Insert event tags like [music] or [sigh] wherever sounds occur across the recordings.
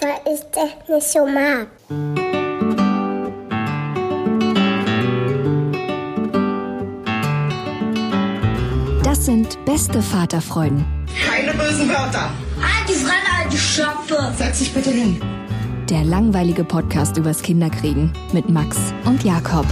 Weil ich das nicht so mag. Das sind beste Vaterfreuden. Keine bösen Wörter. Die Fremde, alte Schöpfe. Setz dich bitte hin. Der langweilige Podcast übers Kinderkriegen mit Max und Jakob.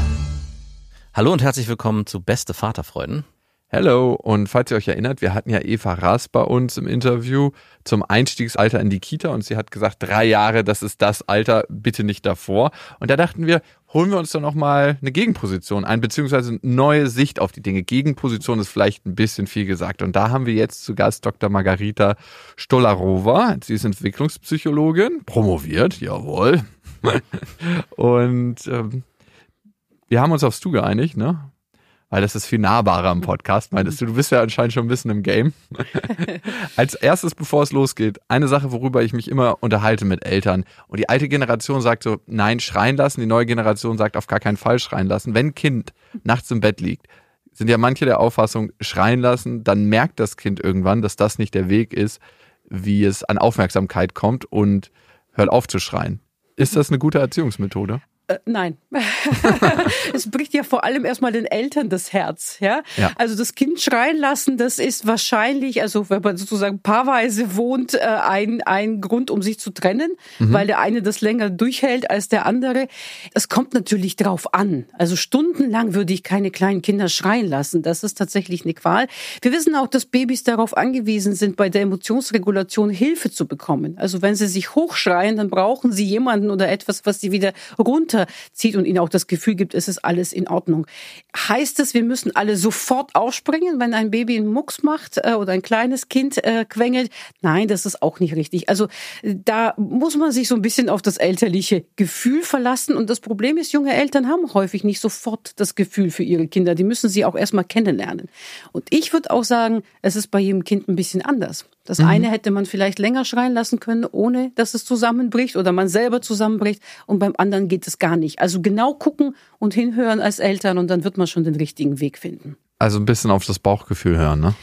Hallo und herzlich willkommen zu Beste Vaterfreuden. Hello und falls ihr euch erinnert, wir hatten ja Eva Raas bei uns im Interview zum Einstiegsalter in die Kita und sie hat gesagt, drei Jahre, das ist das Alter, bitte nicht davor. Und da dachten wir, holen wir uns doch nochmal eine Gegenposition ein, beziehungsweise eine neue Sicht auf die Dinge. Gegenposition ist vielleicht ein bisschen viel gesagt. Und da haben wir jetzt zu Gast Dr. Margarita Stolarova. Sie ist Entwicklungspsychologin, promoviert, jawohl. [laughs] und ähm, wir haben uns aufs Du geeinigt, ne? Weil das ist viel nahbarer im Podcast, meintest du. Du bist ja anscheinend schon ein bisschen im Game. [laughs] Als erstes, bevor es losgeht, eine Sache, worüber ich mich immer unterhalte mit Eltern. Und die alte Generation sagt so, nein, schreien lassen. Die neue Generation sagt auf gar keinen Fall schreien lassen. Wenn ein Kind nachts im Bett liegt, sind ja manche der Auffassung, schreien lassen, dann merkt das Kind irgendwann, dass das nicht der Weg ist, wie es an Aufmerksamkeit kommt und hört auf zu schreien. Ist das eine gute Erziehungsmethode? Äh, nein. [laughs] es bricht ja vor allem erstmal den Eltern das Herz. Ja? ja? Also das Kind schreien lassen, das ist wahrscheinlich, also wenn man sozusagen paarweise wohnt, äh, ein, ein Grund, um sich zu trennen, mhm. weil der eine das länger durchhält als der andere. Es kommt natürlich drauf an. Also stundenlang würde ich keine kleinen Kinder schreien lassen. Das ist tatsächlich eine Qual. Wir wissen auch, dass Babys darauf angewiesen sind, bei der Emotionsregulation Hilfe zu bekommen. Also wenn sie sich hochschreien, dann brauchen sie jemanden oder etwas, was sie wieder runter runterzieht und ihnen auch das Gefühl gibt, es ist alles in Ordnung. Heißt es, wir müssen alle sofort aufspringen, wenn ein Baby einen Mucks macht äh, oder ein kleines Kind äh, quengelt? Nein, das ist auch nicht richtig. Also da muss man sich so ein bisschen auf das elterliche Gefühl verlassen. Und das Problem ist, junge Eltern haben häufig nicht sofort das Gefühl für ihre Kinder. Die müssen sie auch erstmal kennenlernen. Und ich würde auch sagen, es ist bei jedem Kind ein bisschen anders. Das mhm. eine hätte man vielleicht länger schreien lassen können, ohne dass es zusammenbricht oder man selber zusammenbricht. Und beim anderen geht es gar nicht. Also genau gucken und hinhören als Eltern und dann wird man schon den richtigen Weg finden. Also ein bisschen auf das Bauchgefühl hören, ne?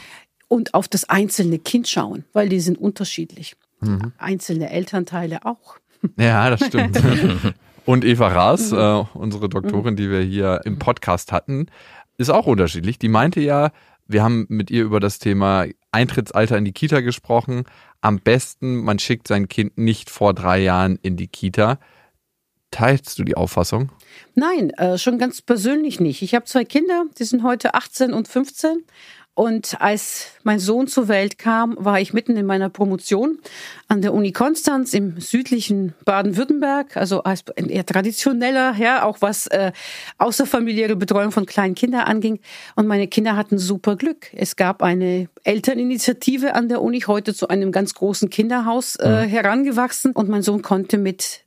Und auf das einzelne Kind schauen, weil die sind unterschiedlich. Mhm. Einzelne Elternteile auch. Ja, das stimmt. [laughs] und Eva Raas, mhm. äh, unsere Doktorin, die wir hier im Podcast hatten, ist auch unterschiedlich. Die meinte ja, wir haben mit ihr über das Thema Eintrittsalter in die Kita gesprochen. Am besten, man schickt sein Kind nicht vor drei Jahren in die Kita. Teilst du die Auffassung? Nein, äh, schon ganz persönlich nicht. Ich habe zwei Kinder, die sind heute 18 und 15 und als mein Sohn zur Welt kam, war ich mitten in meiner Promotion an der Uni Konstanz im südlichen Baden-Württemberg, also als eher traditioneller, ja, auch was äh, außerfamiliäre Betreuung von kleinen Kindern anging. Und meine Kinder hatten super Glück. Es gab eine Elterninitiative an der Uni, heute zu einem ganz großen Kinderhaus äh, mhm. herangewachsen. Und mein Sohn konnte mit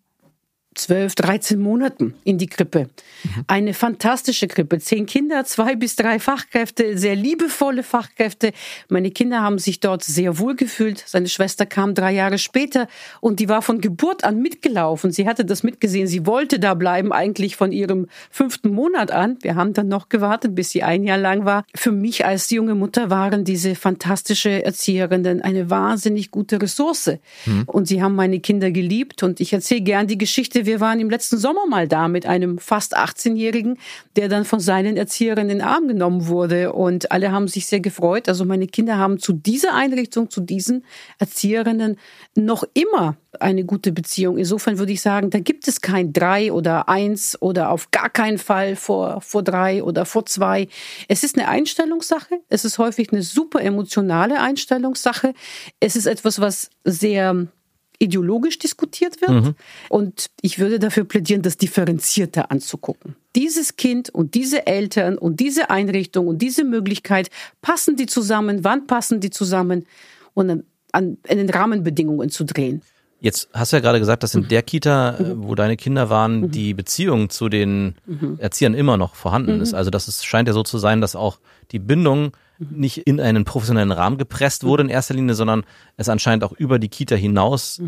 12, 13 Monaten in die Krippe. Mhm. Eine fantastische Krippe. Zehn Kinder, zwei bis drei Fachkräfte, sehr liebevolle Fachkräfte. Meine Kinder haben sich dort sehr wohl gefühlt. Seine Schwester kam drei Jahre später und die war von Geburt an mitgelaufen. Sie hatte das mitgesehen. Sie wollte da bleiben, eigentlich von ihrem fünften Monat an. Wir haben dann noch gewartet, bis sie ein Jahr lang war. Für mich als junge Mutter waren diese fantastische Erzieherinnen eine wahnsinnig gute Ressource. Mhm. Und sie haben meine Kinder geliebt und ich erzähle gern die Geschichte, wir waren im letzten Sommer mal da mit einem fast 18-Jährigen, der dann von seinen Erzieherinnen in den Arm genommen wurde. Und alle haben sich sehr gefreut. Also meine Kinder haben zu dieser Einrichtung, zu diesen Erzieherinnen noch immer eine gute Beziehung. Insofern würde ich sagen, da gibt es kein drei oder eins oder auf gar keinen Fall vor, vor drei oder vor zwei. Es ist eine Einstellungssache. Es ist häufig eine super emotionale Einstellungssache. Es ist etwas, was sehr ideologisch diskutiert wird. Mhm. Und ich würde dafür plädieren, das differenzierter anzugucken. Dieses Kind und diese Eltern und diese Einrichtung und diese Möglichkeit, passen die zusammen? Wann passen die zusammen? Und an, an den Rahmenbedingungen zu drehen. Jetzt hast du ja gerade gesagt, dass in der Kita, äh, wo deine Kinder waren, mhm. die Beziehung zu den Erziehern immer noch vorhanden mhm. ist. Also das ist, scheint ja so zu sein, dass auch die Bindung nicht in einen professionellen Rahmen gepresst wurde in erster Linie, sondern es anscheinend auch über die Kita hinaus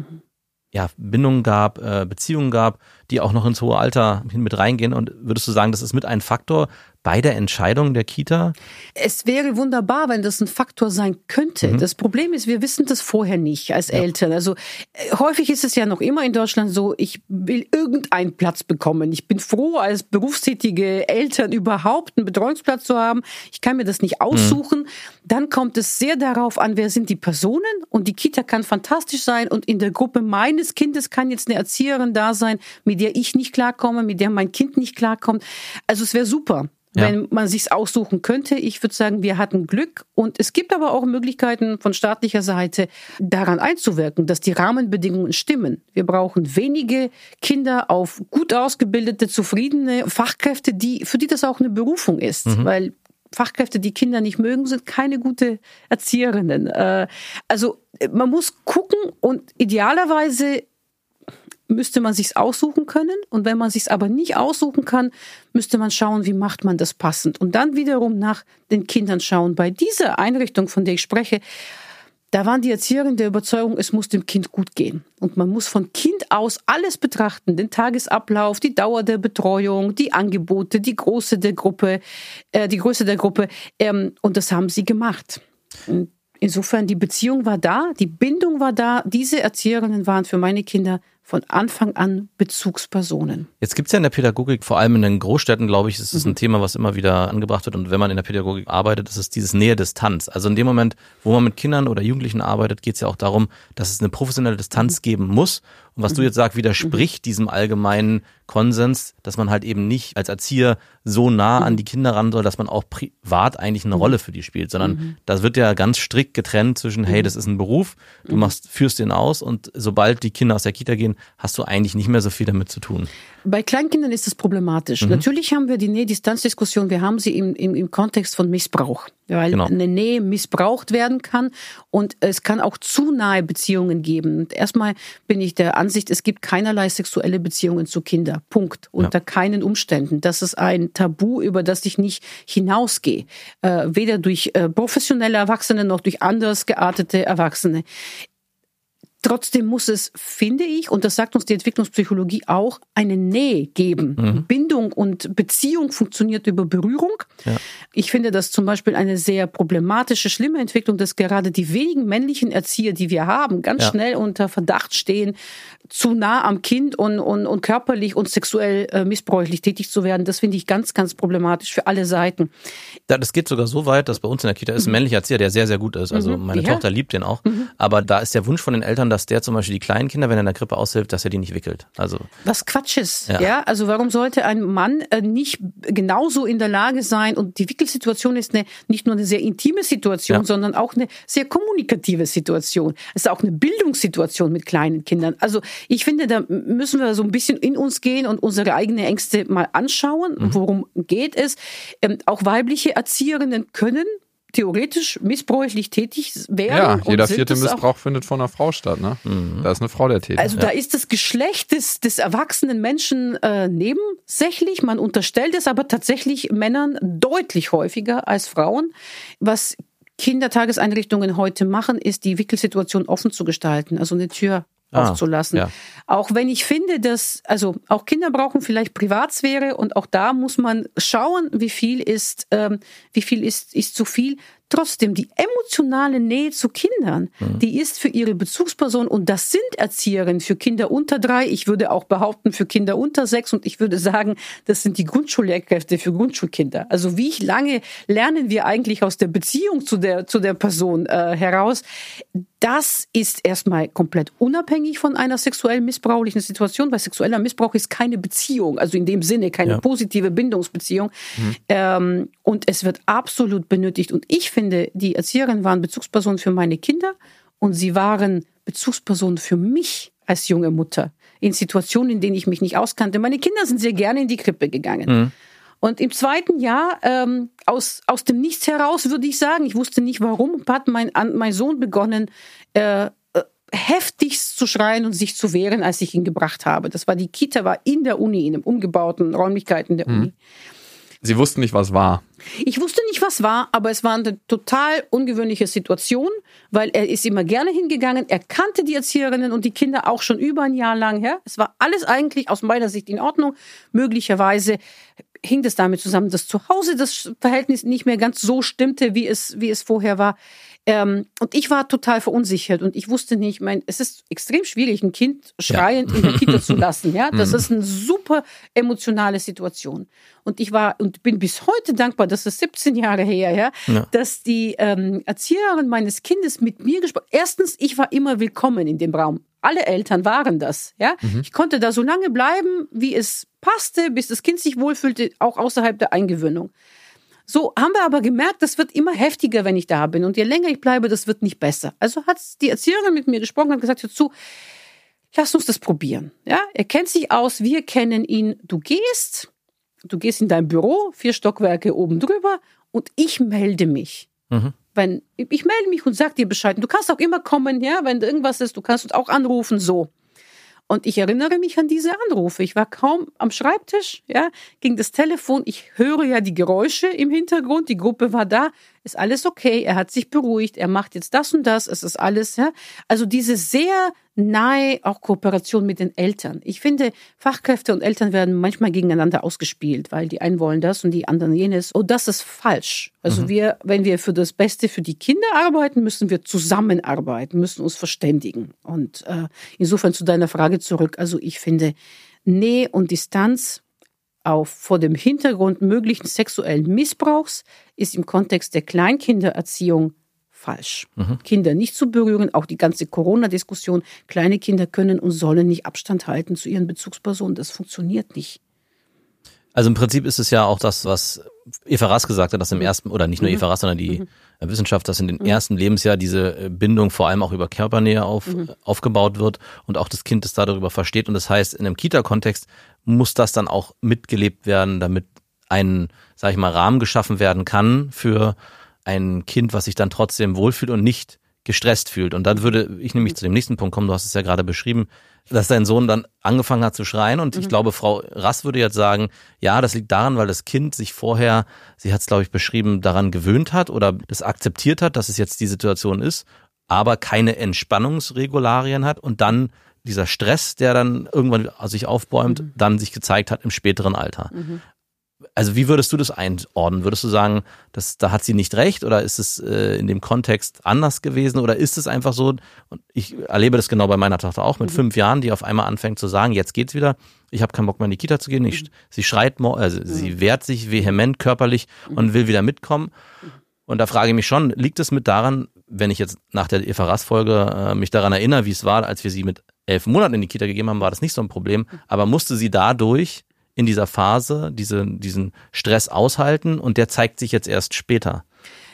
ja, Bindungen gab, äh, Beziehungen gab, die auch noch ins hohe Alter hin mit reingehen. Und würdest du sagen, das ist mit ein Faktor, bei der Entscheidung der Kita? Es wäre wunderbar, wenn das ein Faktor sein könnte. Mhm. Das Problem ist, wir wissen das vorher nicht als ja. Eltern. Also äh, häufig ist es ja noch immer in Deutschland so, ich will irgendeinen Platz bekommen. Ich bin froh, als berufstätige Eltern überhaupt einen Betreuungsplatz zu haben. Ich kann mir das nicht aussuchen. Mhm. Dann kommt es sehr darauf an, wer sind die Personen. Und die Kita kann fantastisch sein. Und in der Gruppe meines Kindes kann jetzt eine Erzieherin da sein, mit der ich nicht klarkomme, mit der mein Kind nicht klarkommt. Also es wäre super ja. wenn man sich's aussuchen könnte. Ich würde sagen, wir hatten Glück und es gibt aber auch Möglichkeiten von staatlicher Seite daran einzuwirken, dass die Rahmenbedingungen stimmen. Wir brauchen wenige Kinder auf gut ausgebildete, zufriedene Fachkräfte, die für die das auch eine Berufung ist, mhm. weil Fachkräfte, die Kinder nicht mögen, sind keine gute Erzieherinnen. Äh, also man muss gucken und idealerweise müsste man sich's aussuchen können. Und wenn man sich's aber nicht aussuchen kann, müsste man schauen, wie macht man das passend. Und dann wiederum nach den Kindern schauen. Bei dieser Einrichtung, von der ich spreche, da waren die Erzieherinnen der Überzeugung, es muss dem Kind gut gehen. Und man muss von Kind aus alles betrachten, den Tagesablauf, die Dauer der Betreuung, die Angebote, die Größe der Gruppe, äh, die Größe der Gruppe. Ähm, und das haben sie gemacht. Und insofern, die Beziehung war da, die Bindung war da. Diese Erzieherinnen waren für meine Kinder von Anfang an Bezugspersonen. Jetzt gibt es ja in der Pädagogik, vor allem in den Großstädten, glaube ich, ist es mhm. ein Thema, was immer wieder angebracht wird. Und wenn man in der Pädagogik arbeitet, ist es dieses Nähe-Distanz. Also in dem Moment, wo man mit Kindern oder Jugendlichen arbeitet, geht es ja auch darum, dass es eine professionelle Distanz mhm. geben muss. Und was mhm. du jetzt sagst, widerspricht mhm. diesem allgemeinen Konsens, dass man halt eben nicht als Erzieher so nah an mhm. die Kinder ran soll, dass man auch privat eigentlich eine mhm. Rolle für die spielt, sondern mhm. das wird ja ganz strikt getrennt zwischen, hey, das ist ein Beruf, du machst, führst den aus und sobald die Kinder aus der Kita gehen, hast du eigentlich nicht mehr so viel damit zu tun. Bei Kleinkindern ist das problematisch. Mhm. Natürlich haben wir die Nähe-Distanz-Diskussion, wir haben sie im, im, im Kontext von Missbrauch, weil genau. eine Nähe missbraucht werden kann und es kann auch zu nahe Beziehungen geben. Und erstmal bin ich der Ansicht, es gibt keinerlei sexuelle Beziehungen zu Kindern. Punkt. Unter ja. keinen Umständen. Das ist ein Tabu, über das ich nicht hinausgehe. Äh, weder durch äh, professionelle Erwachsene noch durch anders geartete Erwachsene. Trotzdem muss es, finde ich, und das sagt uns die Entwicklungspsychologie auch, eine Nähe geben. Mhm. Bindung und Beziehung funktioniert über Berührung. Ja. Ich finde das zum Beispiel eine sehr problematische, schlimme Entwicklung, dass gerade die wenigen männlichen Erzieher, die wir haben, ganz ja. schnell unter Verdacht stehen, zu nah am Kind und, und, und körperlich und sexuell äh, missbräuchlich tätig zu werden. Das finde ich ganz, ganz problematisch für alle Seiten. Ja, das geht sogar so weit, dass bei uns in der Kita ist ein mhm. männlicher Erzieher, der sehr, sehr gut ist. Also mhm. meine ja. Tochter liebt den auch. Mhm. Aber da ist der Wunsch von den Eltern, dass der zum Beispiel die kleinen Kinder, wenn er in der Grippe aushilft, dass er die nicht wickelt. Also was Quatsch ist. Ja. ja? Also warum sollte ein Mann äh, nicht genauso in der Lage sein? Und die Wickelsituation ist eine, nicht nur eine sehr intime Situation, ja. sondern auch eine sehr kommunikative Situation. Es ist auch eine Bildungssituation mit kleinen Kindern. Also ich finde, da müssen wir so ein bisschen in uns gehen und unsere eigenen Ängste mal anschauen. Mhm. Worum geht es? Ähm, auch weibliche Erzieherinnen können theoretisch missbräuchlich tätig werden. Ja, jeder vierte Missbrauch findet von einer Frau statt. Ne? Mhm. Da ist eine Frau der Täter. Also ja. da ist das Geschlecht des, des erwachsenen Menschen äh, nebensächlich. Man unterstellt es aber tatsächlich Männern deutlich häufiger als Frauen. Was Kindertageseinrichtungen heute machen, ist die Wickelsituation offen zu gestalten. Also eine Tür ah, aufzulassen. Ja. Auch wenn ich finde, dass, also auch Kinder brauchen vielleicht Privatsphäre und auch da muss man schauen, wie viel ist, ähm, wie viel ist, ist zu viel. trotzdem die emotionale Nähe zu Kindern, mhm. die ist für ihre Bezugsperson und das sind Erzieherinnen für Kinder unter drei. Ich würde auch behaupten für Kinder unter sechs und ich würde sagen, das sind die Grundschullehrkräfte für Grundschulkinder. Also wie lange lernen wir eigentlich aus der Beziehung zu der zu der Person äh, heraus? Das ist erstmal komplett unabhängig von einer sexuell missbrauchlichen Situation, weil sexueller Missbrauch ist keine Beziehung, also in dem Sinne keine ja. positive Bindungsbeziehung. Mhm. Ähm, und es wird absolut benötigt. Und ich finde, die Erzieherinnen waren Bezugspersonen für meine Kinder und sie waren Bezugspersonen für mich als junge Mutter in Situationen, in denen ich mich nicht auskannte. Meine Kinder sind sehr gerne in die Krippe gegangen. Mhm. Und im zweiten Jahr, ähm, aus, aus dem Nichts heraus, würde ich sagen, ich wusste nicht warum, hat mein, mein Sohn begonnen, äh, äh, heftigst zu schreien und sich zu wehren, als ich ihn gebracht habe. Das war die Kita, war in der Uni, in den umgebauten Räumlichkeiten der mhm. Uni. Sie wussten nicht, was war. Ich wusste nicht, was war, aber es war eine total ungewöhnliche Situation, weil er ist immer gerne hingegangen. Er kannte die Erzieherinnen und die Kinder auch schon über ein Jahr lang her. Es war alles eigentlich aus meiner Sicht in Ordnung. Möglicherweise hing das damit zusammen, dass zu Hause das Verhältnis nicht mehr ganz so stimmte, wie es, wie es vorher war. Ähm, und ich war total verunsichert und ich wusste nicht, mein, es ist extrem schwierig, ein Kind schreiend ja. in der Kita zu lassen. Ja, [laughs] das mhm. ist eine super emotionale Situation. Und ich war und bin bis heute dankbar, das ist 17 Jahre her, ja, ja. dass die ähm, Erzieherin meines Kindes mit mir gesprochen. Erstens, ich war immer willkommen in dem Raum. Alle Eltern waren das, ja. Mhm. Ich konnte da so lange bleiben, wie es passte, bis das Kind sich wohlfühlte, auch außerhalb der Eingewöhnung. So haben wir aber gemerkt, das wird immer heftiger, wenn ich da bin. Und je länger ich bleibe, das wird nicht besser. Also hat die Erzieherin mit mir gesprochen und gesagt, hör zu, lass uns das probieren. Ja, er kennt sich aus, wir kennen ihn. Du gehst, du gehst in dein Büro, vier Stockwerke oben drüber und ich melde mich. Mhm. Wenn, ich melde mich und sag dir Bescheid. Du kannst auch immer kommen, ja, wenn irgendwas ist, du kannst uns auch anrufen, so. Und ich erinnere mich an diese Anrufe. Ich war kaum am Schreibtisch, ja, ging das Telefon. Ich höre ja die Geräusche im Hintergrund. Die Gruppe war da. Ist alles okay. Er hat sich beruhigt. Er macht jetzt das und das. Es ist alles, ja. Also diese sehr nahe auch Kooperation mit den Eltern. Ich finde, Fachkräfte und Eltern werden manchmal gegeneinander ausgespielt, weil die einen wollen das und die anderen jenes. Und das ist falsch. Also mhm. wir, wenn wir für das Beste für die Kinder arbeiten, müssen wir zusammenarbeiten, müssen uns verständigen. Und äh, insofern zu deiner Frage zurück. Also ich finde, Nähe und Distanz auf vor dem Hintergrund möglichen sexuellen Missbrauchs ist im Kontext der Kleinkindererziehung falsch. Mhm. Kinder nicht zu berühren, auch die ganze Corona-Diskussion. Kleine Kinder können und sollen nicht Abstand halten zu ihren Bezugspersonen. Das funktioniert nicht. Also im Prinzip ist es ja auch das, was Eva Rass gesagt hat, dass im mhm. ersten, oder nicht nur mhm. Eva Rass, sondern die mhm. Wissenschaft, dass in den mhm. ersten Lebensjahr diese äh, Bindung vor allem auch über Körpernähe auf, mhm. aufgebaut wird und auch das Kind es da darüber versteht. Und das heißt, in einem Kita-Kontext muss das dann auch mitgelebt werden, damit ein, sag ich mal, Rahmen geschaffen werden kann für ein Kind, was sich dann trotzdem wohlfühlt und nicht gestresst fühlt. Und dann würde ich nämlich zu dem nächsten Punkt kommen, du hast es ja gerade beschrieben, dass dein Sohn dann angefangen hat zu schreien. Und mhm. ich glaube, Frau Rass würde jetzt sagen, ja, das liegt daran, weil das Kind sich vorher, sie hat es, glaube ich, beschrieben, daran gewöhnt hat oder das akzeptiert hat, dass es jetzt die Situation ist, aber keine Entspannungsregularien hat und dann dieser Stress, der dann irgendwann sich aufbäumt, mhm. dann sich gezeigt hat im späteren Alter. Mhm also wie würdest du das einordnen? Würdest du sagen, dass da hat sie nicht recht oder ist es äh, in dem Kontext anders gewesen oder ist es einfach so? Und ich erlebe das genau bei meiner Tochter auch mit mhm. fünf Jahren, die auf einmal anfängt zu sagen, jetzt geht's wieder. Ich habe keinen Bock mehr in die Kita zu gehen. Ich, mhm. Sie schreit, also mhm. sie wehrt sich vehement körperlich mhm. und will wieder mitkommen. Und da frage ich mich schon, liegt es mit daran, wenn ich jetzt nach der Eva Rass Folge äh, mich daran erinnere, wie es war, als wir sie mit elf Monaten in die Kita gegeben haben, war das nicht so ein Problem. Mhm. Aber musste sie dadurch in dieser Phase diese, diesen Stress aushalten und der zeigt sich jetzt erst später.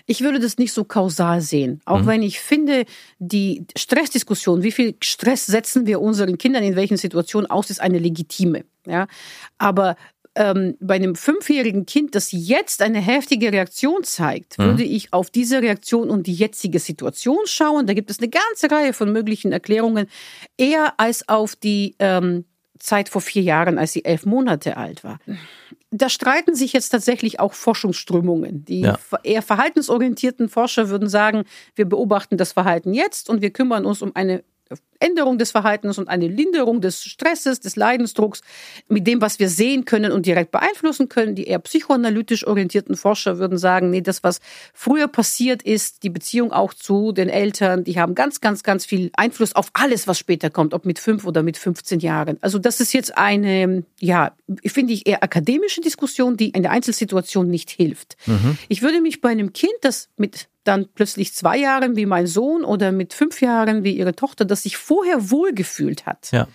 Ich würde das nicht so kausal sehen. Auch mhm. wenn ich finde, die Stressdiskussion, wie viel Stress setzen wir unseren Kindern in welchen Situationen aus, ist eine legitime. Ja, aber ähm, bei einem fünfjährigen Kind, das jetzt eine heftige Reaktion zeigt, mhm. würde ich auf diese Reaktion und die jetzige Situation schauen. Da gibt es eine ganze Reihe von möglichen Erklärungen, eher als auf die ähm, Zeit vor vier Jahren, als sie elf Monate alt war. Da streiten sich jetzt tatsächlich auch Forschungsströmungen. Die ja. eher verhaltensorientierten Forscher würden sagen, wir beobachten das Verhalten jetzt und wir kümmern uns um eine Änderung des Verhaltens und eine Linderung des Stresses, des Leidensdrucks mit dem, was wir sehen können und direkt beeinflussen können. Die eher psychoanalytisch orientierten Forscher würden sagen, nee, das, was früher passiert ist, die Beziehung auch zu den Eltern, die haben ganz, ganz, ganz viel Einfluss auf alles, was später kommt, ob mit fünf oder mit 15 Jahren. Also das ist jetzt eine, ja, finde ich eher akademische Diskussion, die in der Einzelsituation nicht hilft. Mhm. Ich würde mich bei einem Kind, das mit dann plötzlich zwei Jahren wie mein Sohn oder mit fünf Jahren wie ihre Tochter, das sich vorher wohlgefühlt hat. Ja.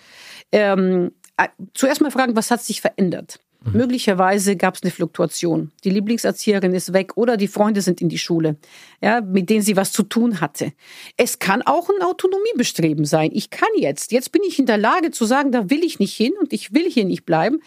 Ähm, äh, zuerst mal fragen, was hat sich verändert? Mhm. Möglicherweise gab es eine Fluktuation. Die Lieblingserzieherin ist weg oder die Freunde sind in die Schule, ja, mit denen sie was zu tun hatte. Es kann auch ein Autonomiebestreben sein. Ich kann jetzt, jetzt bin ich in der Lage zu sagen, da will ich nicht hin und ich will hier nicht bleiben.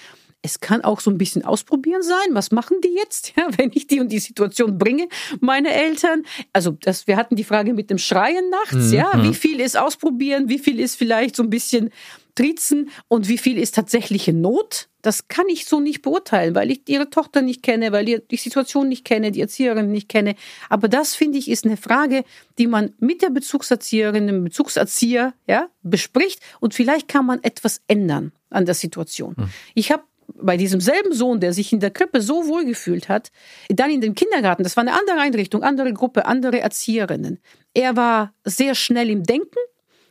Es kann auch so ein bisschen ausprobieren sein. Was machen die jetzt, [laughs] ja, wenn ich die und die Situation bringe, meine Eltern? Also, das, wir hatten die Frage mit dem Schreien nachts, mhm. ja. Wie viel ist ausprobieren? Wie viel ist vielleicht so ein bisschen trizen? Und wie viel ist tatsächliche Not? Das kann ich so nicht beurteilen, weil ich ihre Tochter nicht kenne, weil ich die Situation nicht kenne, die Erzieherin nicht kenne. Aber das finde ich ist eine Frage, die man mit der Bezugserzieherin, dem Bezugserzieher, ja, bespricht und vielleicht kann man etwas ändern an der Situation. Mhm. Ich habe bei diesem selben Sohn, der sich in der Krippe so wohl gefühlt hat, dann in den Kindergarten, das war eine andere Einrichtung, andere Gruppe, andere Erzieherinnen. Er war sehr schnell im Denken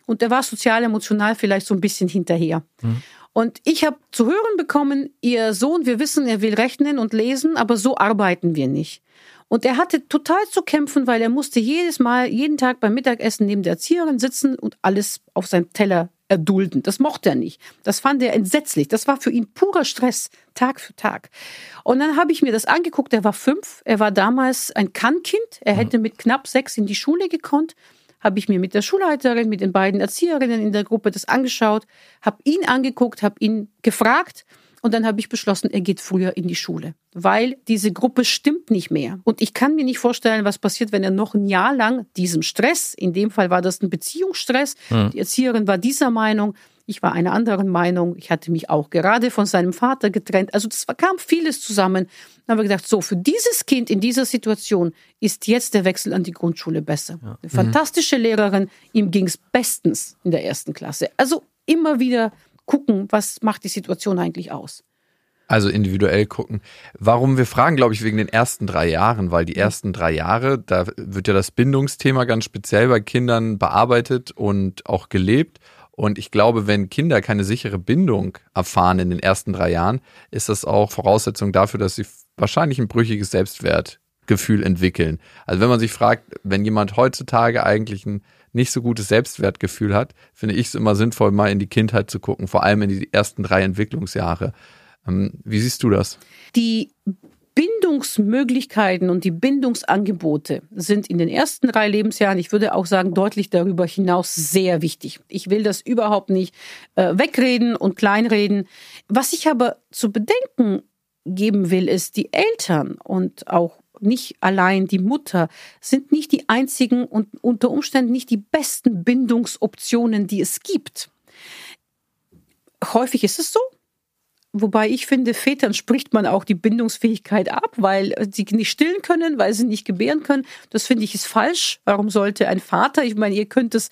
und er war sozial, emotional vielleicht so ein bisschen hinterher. Mhm. Und ich habe zu hören bekommen, ihr Sohn, wir wissen, er will rechnen und lesen, aber so arbeiten wir nicht. Und er hatte total zu kämpfen, weil er musste jedes Mal, jeden Tag beim Mittagessen neben der Erzieherin sitzen und alles auf seinem Teller erdulden. Das mochte er nicht. Das fand er entsetzlich. Das war für ihn purer Stress, Tag für Tag. Und dann habe ich mir das angeguckt. Er war fünf. Er war damals ein Kannkind. Er mhm. hätte mit knapp sechs in die Schule gekonnt. Habe ich mir mit der Schulleiterin, mit den beiden Erzieherinnen in der Gruppe das angeschaut, habe ihn angeguckt, habe ihn gefragt und dann habe ich beschlossen, er geht früher in die Schule, weil diese Gruppe stimmt nicht mehr. Und ich kann mir nicht vorstellen, was passiert, wenn er noch ein Jahr lang diesem Stress, in dem Fall war das ein Beziehungsstress, mhm. die Erzieherin war dieser Meinung, ich war einer anderen Meinung. Ich hatte mich auch gerade von seinem Vater getrennt. Also das kam vieles zusammen. Dann haben wir gedacht, so, für dieses Kind in dieser Situation ist jetzt der Wechsel an die Grundschule besser. Ja. Eine fantastische Lehrerin, ihm ging es bestens in der ersten Klasse. Also immer wieder gucken, was macht die Situation eigentlich aus. Also individuell gucken. Warum wir fragen, glaube ich, wegen den ersten drei Jahren, weil die ersten drei Jahre, da wird ja das Bindungsthema ganz speziell bei Kindern bearbeitet und auch gelebt. Und ich glaube, wenn Kinder keine sichere Bindung erfahren in den ersten drei Jahren, ist das auch Voraussetzung dafür, dass sie wahrscheinlich ein brüchiges Selbstwertgefühl entwickeln. Also wenn man sich fragt, wenn jemand heutzutage eigentlich ein nicht so gutes Selbstwertgefühl hat, finde ich es immer sinnvoll, mal in die Kindheit zu gucken, vor allem in die ersten drei Entwicklungsjahre. Ähm, wie siehst du das? Die Bindungsmöglichkeiten und die Bindungsangebote sind in den ersten drei Lebensjahren, ich würde auch sagen, deutlich darüber hinaus sehr wichtig. Ich will das überhaupt nicht äh, wegreden und kleinreden. Was ich aber zu bedenken geben will, ist, die Eltern und auch nicht allein die Mutter, sind nicht die einzigen und unter Umständen nicht die besten Bindungsoptionen, die es gibt. Häufig ist es so, Wobei ich finde, Vätern spricht man auch die Bindungsfähigkeit ab, weil sie nicht stillen können, weil sie nicht gebären können. Das finde ich ist falsch. Warum sollte ein Vater, ich meine, ihr könnt es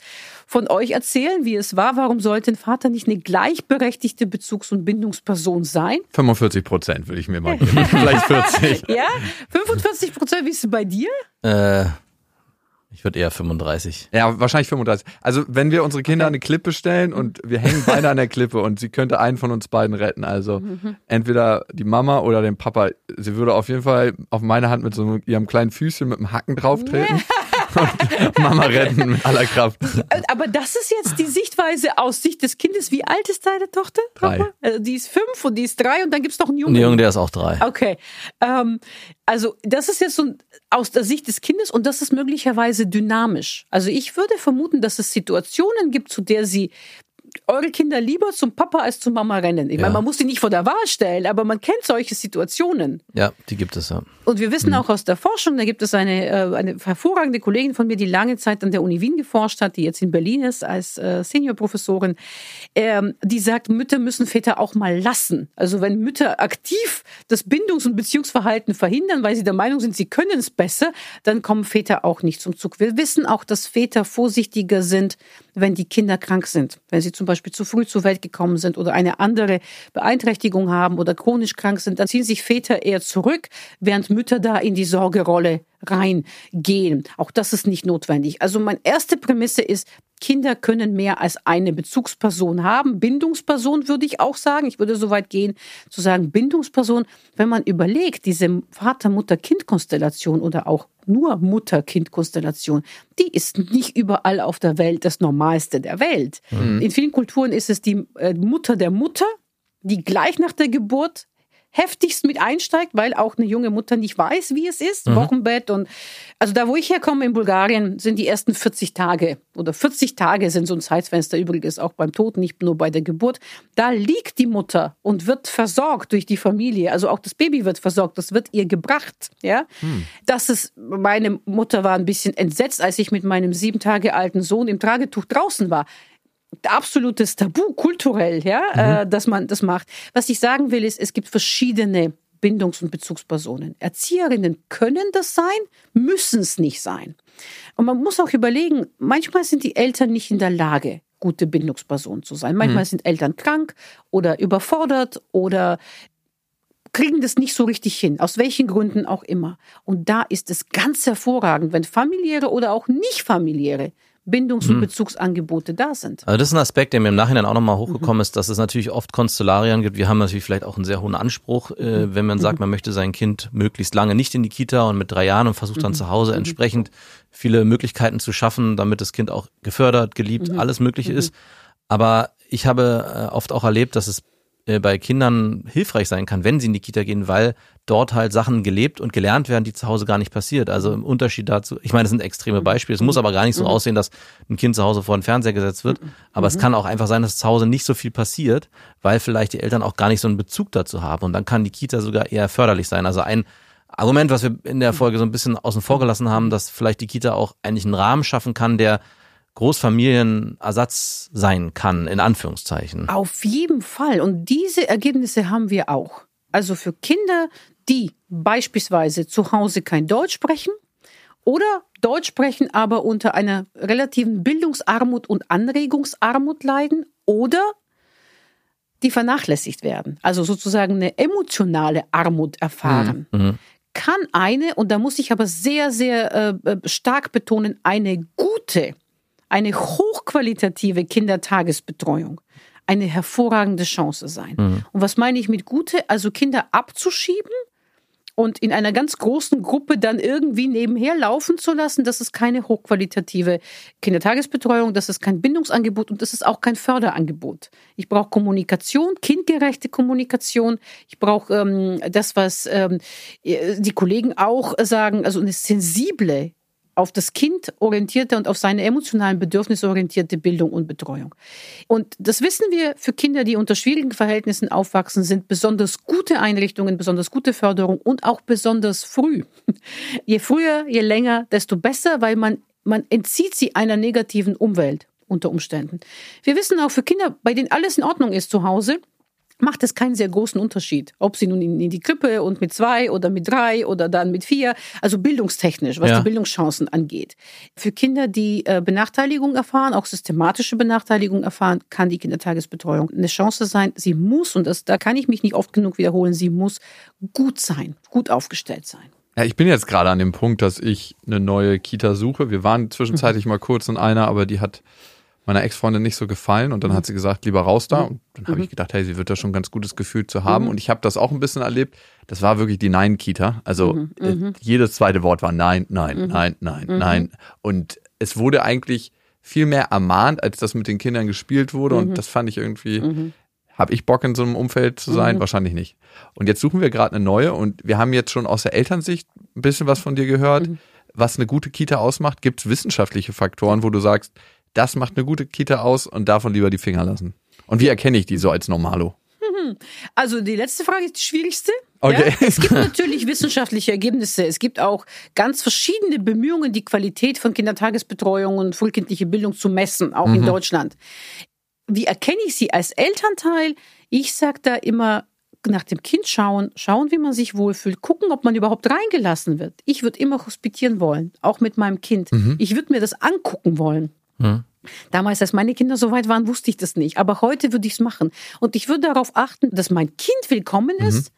von euch erzählen, wie es war, warum sollte ein Vater nicht eine gleichberechtigte Bezugs- und Bindungsperson sein? 45 Prozent würde ich mir mal [laughs] geben. Vielleicht 40. Ja? 45 Prozent, wie ist es bei dir? Äh, ich würde eher 35. Ja, wahrscheinlich 35. Also, wenn wir unsere Kinder okay. an eine Klippe stellen und wir hängen beide an der Klippe und sie könnte einen von uns beiden retten, also mhm. entweder die Mama oder den Papa, sie würde auf jeden Fall auf meine Hand mit so ihrem kleinen Füßchen mit dem Hacken drauf treten. Und Mama retten mit aller Kraft. Aber das ist jetzt die Sichtweise aus Sicht des Kindes. Wie alt ist deine Tochter? Drei. Also die ist fünf und die ist drei und dann gibt es noch einen Jungen. Ein Junge, der ist auch drei. Okay. Ähm, also das ist jetzt so aus der Sicht des Kindes und das ist möglicherweise dynamisch. Also ich würde vermuten, dass es Situationen gibt, zu der sie eure Kinder lieber zum Papa als zum Mama rennen. Ich Ja. meine, man muss die nicht vor der Wahl stellen, aber man kennt solche Situationen. Ja, die gibt es ja. Und wir wissen auch aus der Forschung, da gibt es eine, äh, eine hervorragende Kollegin von mir, die lange Zeit an der Uni Wien geforscht hat, die jetzt in Berlin ist als äh, Seniorprofessorin, ähm, die sagt, Mütter müssen Väter auch mal lassen. Also wenn Mütter aktiv das Bindungs- und Beziehungsverhalten verhindern, weil sie der Meinung sind, sie können es besser, dann kommen Väter auch nicht zum Zug. Wir wissen auch, dass Väter vorsichtiger sind, wenn die Kinder krank sind, wenn sie zum Beispiel zu früh zur Welt gekommen sind oder eine andere Beeinträchtigung haben oder chronisch krank sind, dann ziehen sich Väter eher zurück, während Mütter da in die Sorgerolle reingehen. Auch das ist nicht notwendig. Also meine erste Prämisse ist, Kinder können mehr als eine Bezugsperson haben. Bindungsperson würde ich auch sagen. Ich würde so weit gehen, zu sagen Bindungsperson. Wenn man überlegt, diese Vater-Mutter-Kind-Konstellation oder auch nur Mutter-Kind-Konstellation, die ist nicht überall auf der Welt das Normalste der Welt. In vielen Kulturen ist es die äh, Mutter der Mutter, die gleich nach der Geburt heftigst mit einsteigt, weil auch eine junge Mutter nicht weiß, wie es ist, Wochenbett und also da, wo ich herkomme in Bulgarien, sind die ersten 40 Tage oder 40 Tage sind so ein Zeitfenster übrigens auch beim Tod, nicht nur bei der Geburt. Da liegt die Mutter und wird versorgt durch die Familie, also auch das Baby wird versorgt, das wird ihr gebracht, ja. Das ist meine Mutter war ein bisschen entsetzt, als ich mit meinem sieben Tage alten Sohn im Tragetuch draußen war absolutes Tabu kulturell, ja, äh, dass man das macht. Was ich sagen will, ist, es gibt verschiedene Bindungs- und Bezugspersonen. Erzieherinnen können das sein, müssen es nicht sein. Und man muss auch überlegen, manchmal sind die Eltern nicht in der Lage, gute Bindungspersonen zu sein. Manchmal sind Eltern krank oder überfordert oder kriegen das nicht so richtig hin, aus welchen Gründen auch immer. Und da ist es ganz hervorragend, wenn familiäre oder auch nicht familiäre Bindungs- und Bezugsangebote da sind. Also das ist ein Aspekt, der mir im Nachhinein auch nochmal hochgekommen ist, dass es natürlich oft Konstellarien gibt. Wir haben natürlich vielleicht auch einen sehr hohen Anspruch, äh, wenn man sagt, man möchte sein Kind möglichst lange nicht in die Kita und mit drei Jahren und versucht dann zu Hause entsprechend viele Möglichkeiten zu schaffen, damit das Kind auch gefördert, geliebt, alles Mögliche ist. Aber ich habe äh, oft auch erlebt, dass es bei Kindern hilfreich sein kann, wenn sie in die Kita gehen, weil dort halt Sachen gelebt und gelernt werden, die zu Hause gar nicht passiert. Also im Unterschied dazu, ich meine, das sind extreme Beispiele. Es muss aber gar nicht so aussehen, dass ein Kind zu Hause vor den Fernseher gesetzt wird. Aber es kann auch einfach sein, dass zu Hause nicht so viel passiert, weil vielleicht die Eltern auch gar nicht so einen Bezug dazu haben. Und dann kann die Kita sogar eher förderlich sein. Also ein Argument, was wir in der Folge so ein bisschen außen vor gelassen haben, dass vielleicht die Kita auch eigentlich einen Rahmen schaffen kann, der Großfamilienersatz sein kann, in Anführungszeichen. Auf jeden Fall. Und diese Ergebnisse haben wir auch. Also für Kinder, die beispielsweise zu Hause kein Deutsch sprechen oder Deutsch sprechen, aber unter einer relativen Bildungsarmut und Anregungsarmut leiden oder die vernachlässigt werden, also sozusagen eine emotionale Armut erfahren, kann eine, und da muss ich aber sehr, sehr äh, stark betonen, eine gute, eine hochqualitative Kindertagesbetreuung eine hervorragende Chance sein. Und was meine ich mit gute? Also Kinder abzuschieben und in einer ganz großen Gruppe dann irgendwie nebenher laufen zu lassen, das ist keine hochqualitative Kindertagesbetreuung, das ist kein Bindungsangebot und das ist auch kein Förderangebot. Ich brauche Kommunikation, kindgerechte Kommunikation. Ich brauche ähm, das, was ähm, die Kollegen auch sagen, also eine sensible auf das Kind orientierte und auf seine emotionalen Bedürfnisse orientierte Bildung und Betreuung. Und das wissen wir für Kinder, die unter schwierigen Verhältnissen aufwachsen, sind besonders gute Einrichtungen, besonders gute Förderung und auch besonders früh. [laughs] Je früher, je länger, desto besser, weil man, man entzieht sie einer negativen Umwelt unter Umständen. Wir wissen auch für Kinder, bei denen alles in Ordnung ist zu Hause, macht es keinen sehr großen Unterschied, ob sie nun in, in, die Krippe und mit zwei oder mit drei oder dann mit vier, also bildungstechnisch, was Ja. die Bildungschancen angeht. Für Kinder, die äh, Benachteiligung erfahren, auch systematische Benachteiligung erfahren, kann die Kindertagesbetreuung eine Chance sein. Sie muss, und das, da kann ich mich nicht oft genug wiederholen, sie muss gut sein, gut aufgestellt sein. Ja, ich bin jetzt gerade an dem Punkt, dass ich eine neue Kita suche. Wir waren zwischenzeitlich mal kurz in einer, aber die hat meiner Ex-Freundin nicht so gefallen und dann hat sie gesagt, lieber raus da. Und dann habe ich gedacht, hey, sie wird da schon ein ganz gutes Gefühl zu haben. Und ich habe das auch ein bisschen erlebt. Das war wirklich die Nein-Kita. Also äh, jedes zweite Wort war Nein, Nein, Nein, Nein, Nein. Und es wurde eigentlich viel mehr ermahnt, als das mit den Kindern gespielt wurde. Und das fand ich irgendwie, habe ich Bock in so einem Umfeld zu sein? Wahrscheinlich nicht. Und jetzt suchen wir gerade eine neue und wir haben jetzt schon aus der Elternsicht ein bisschen was von dir gehört, was eine gute Kita ausmacht. Gibt es wissenschaftliche Faktoren, wo du sagst, das macht eine gute Kita aus und davon lieber die Finger lassen? Und wie erkenne ich die so als Normalo? Also die letzte Frage ist die schwierigste. Okay. Ja, [laughs] es gibt [laughs] natürlich wissenschaftliche Ergebnisse. Es gibt auch ganz verschiedene Bemühungen, die Qualität von Kindertagesbetreuung und frühkindliche Bildung zu messen, auch in Deutschland. Wie erkenne ich sie als Elternteil? Ich sage da immer, nach dem Kind schauen, schauen, wie man sich wohlfühlt, gucken, ob man überhaupt reingelassen wird. Ich würde immer hospitieren wollen, auch mit meinem Kind. Ich würde mir das angucken wollen. Damals, als meine Kinder so weit waren, wusste ich das nicht. Aber heute würde ich es machen. Und ich würde darauf achten, dass mein Kind willkommen ist.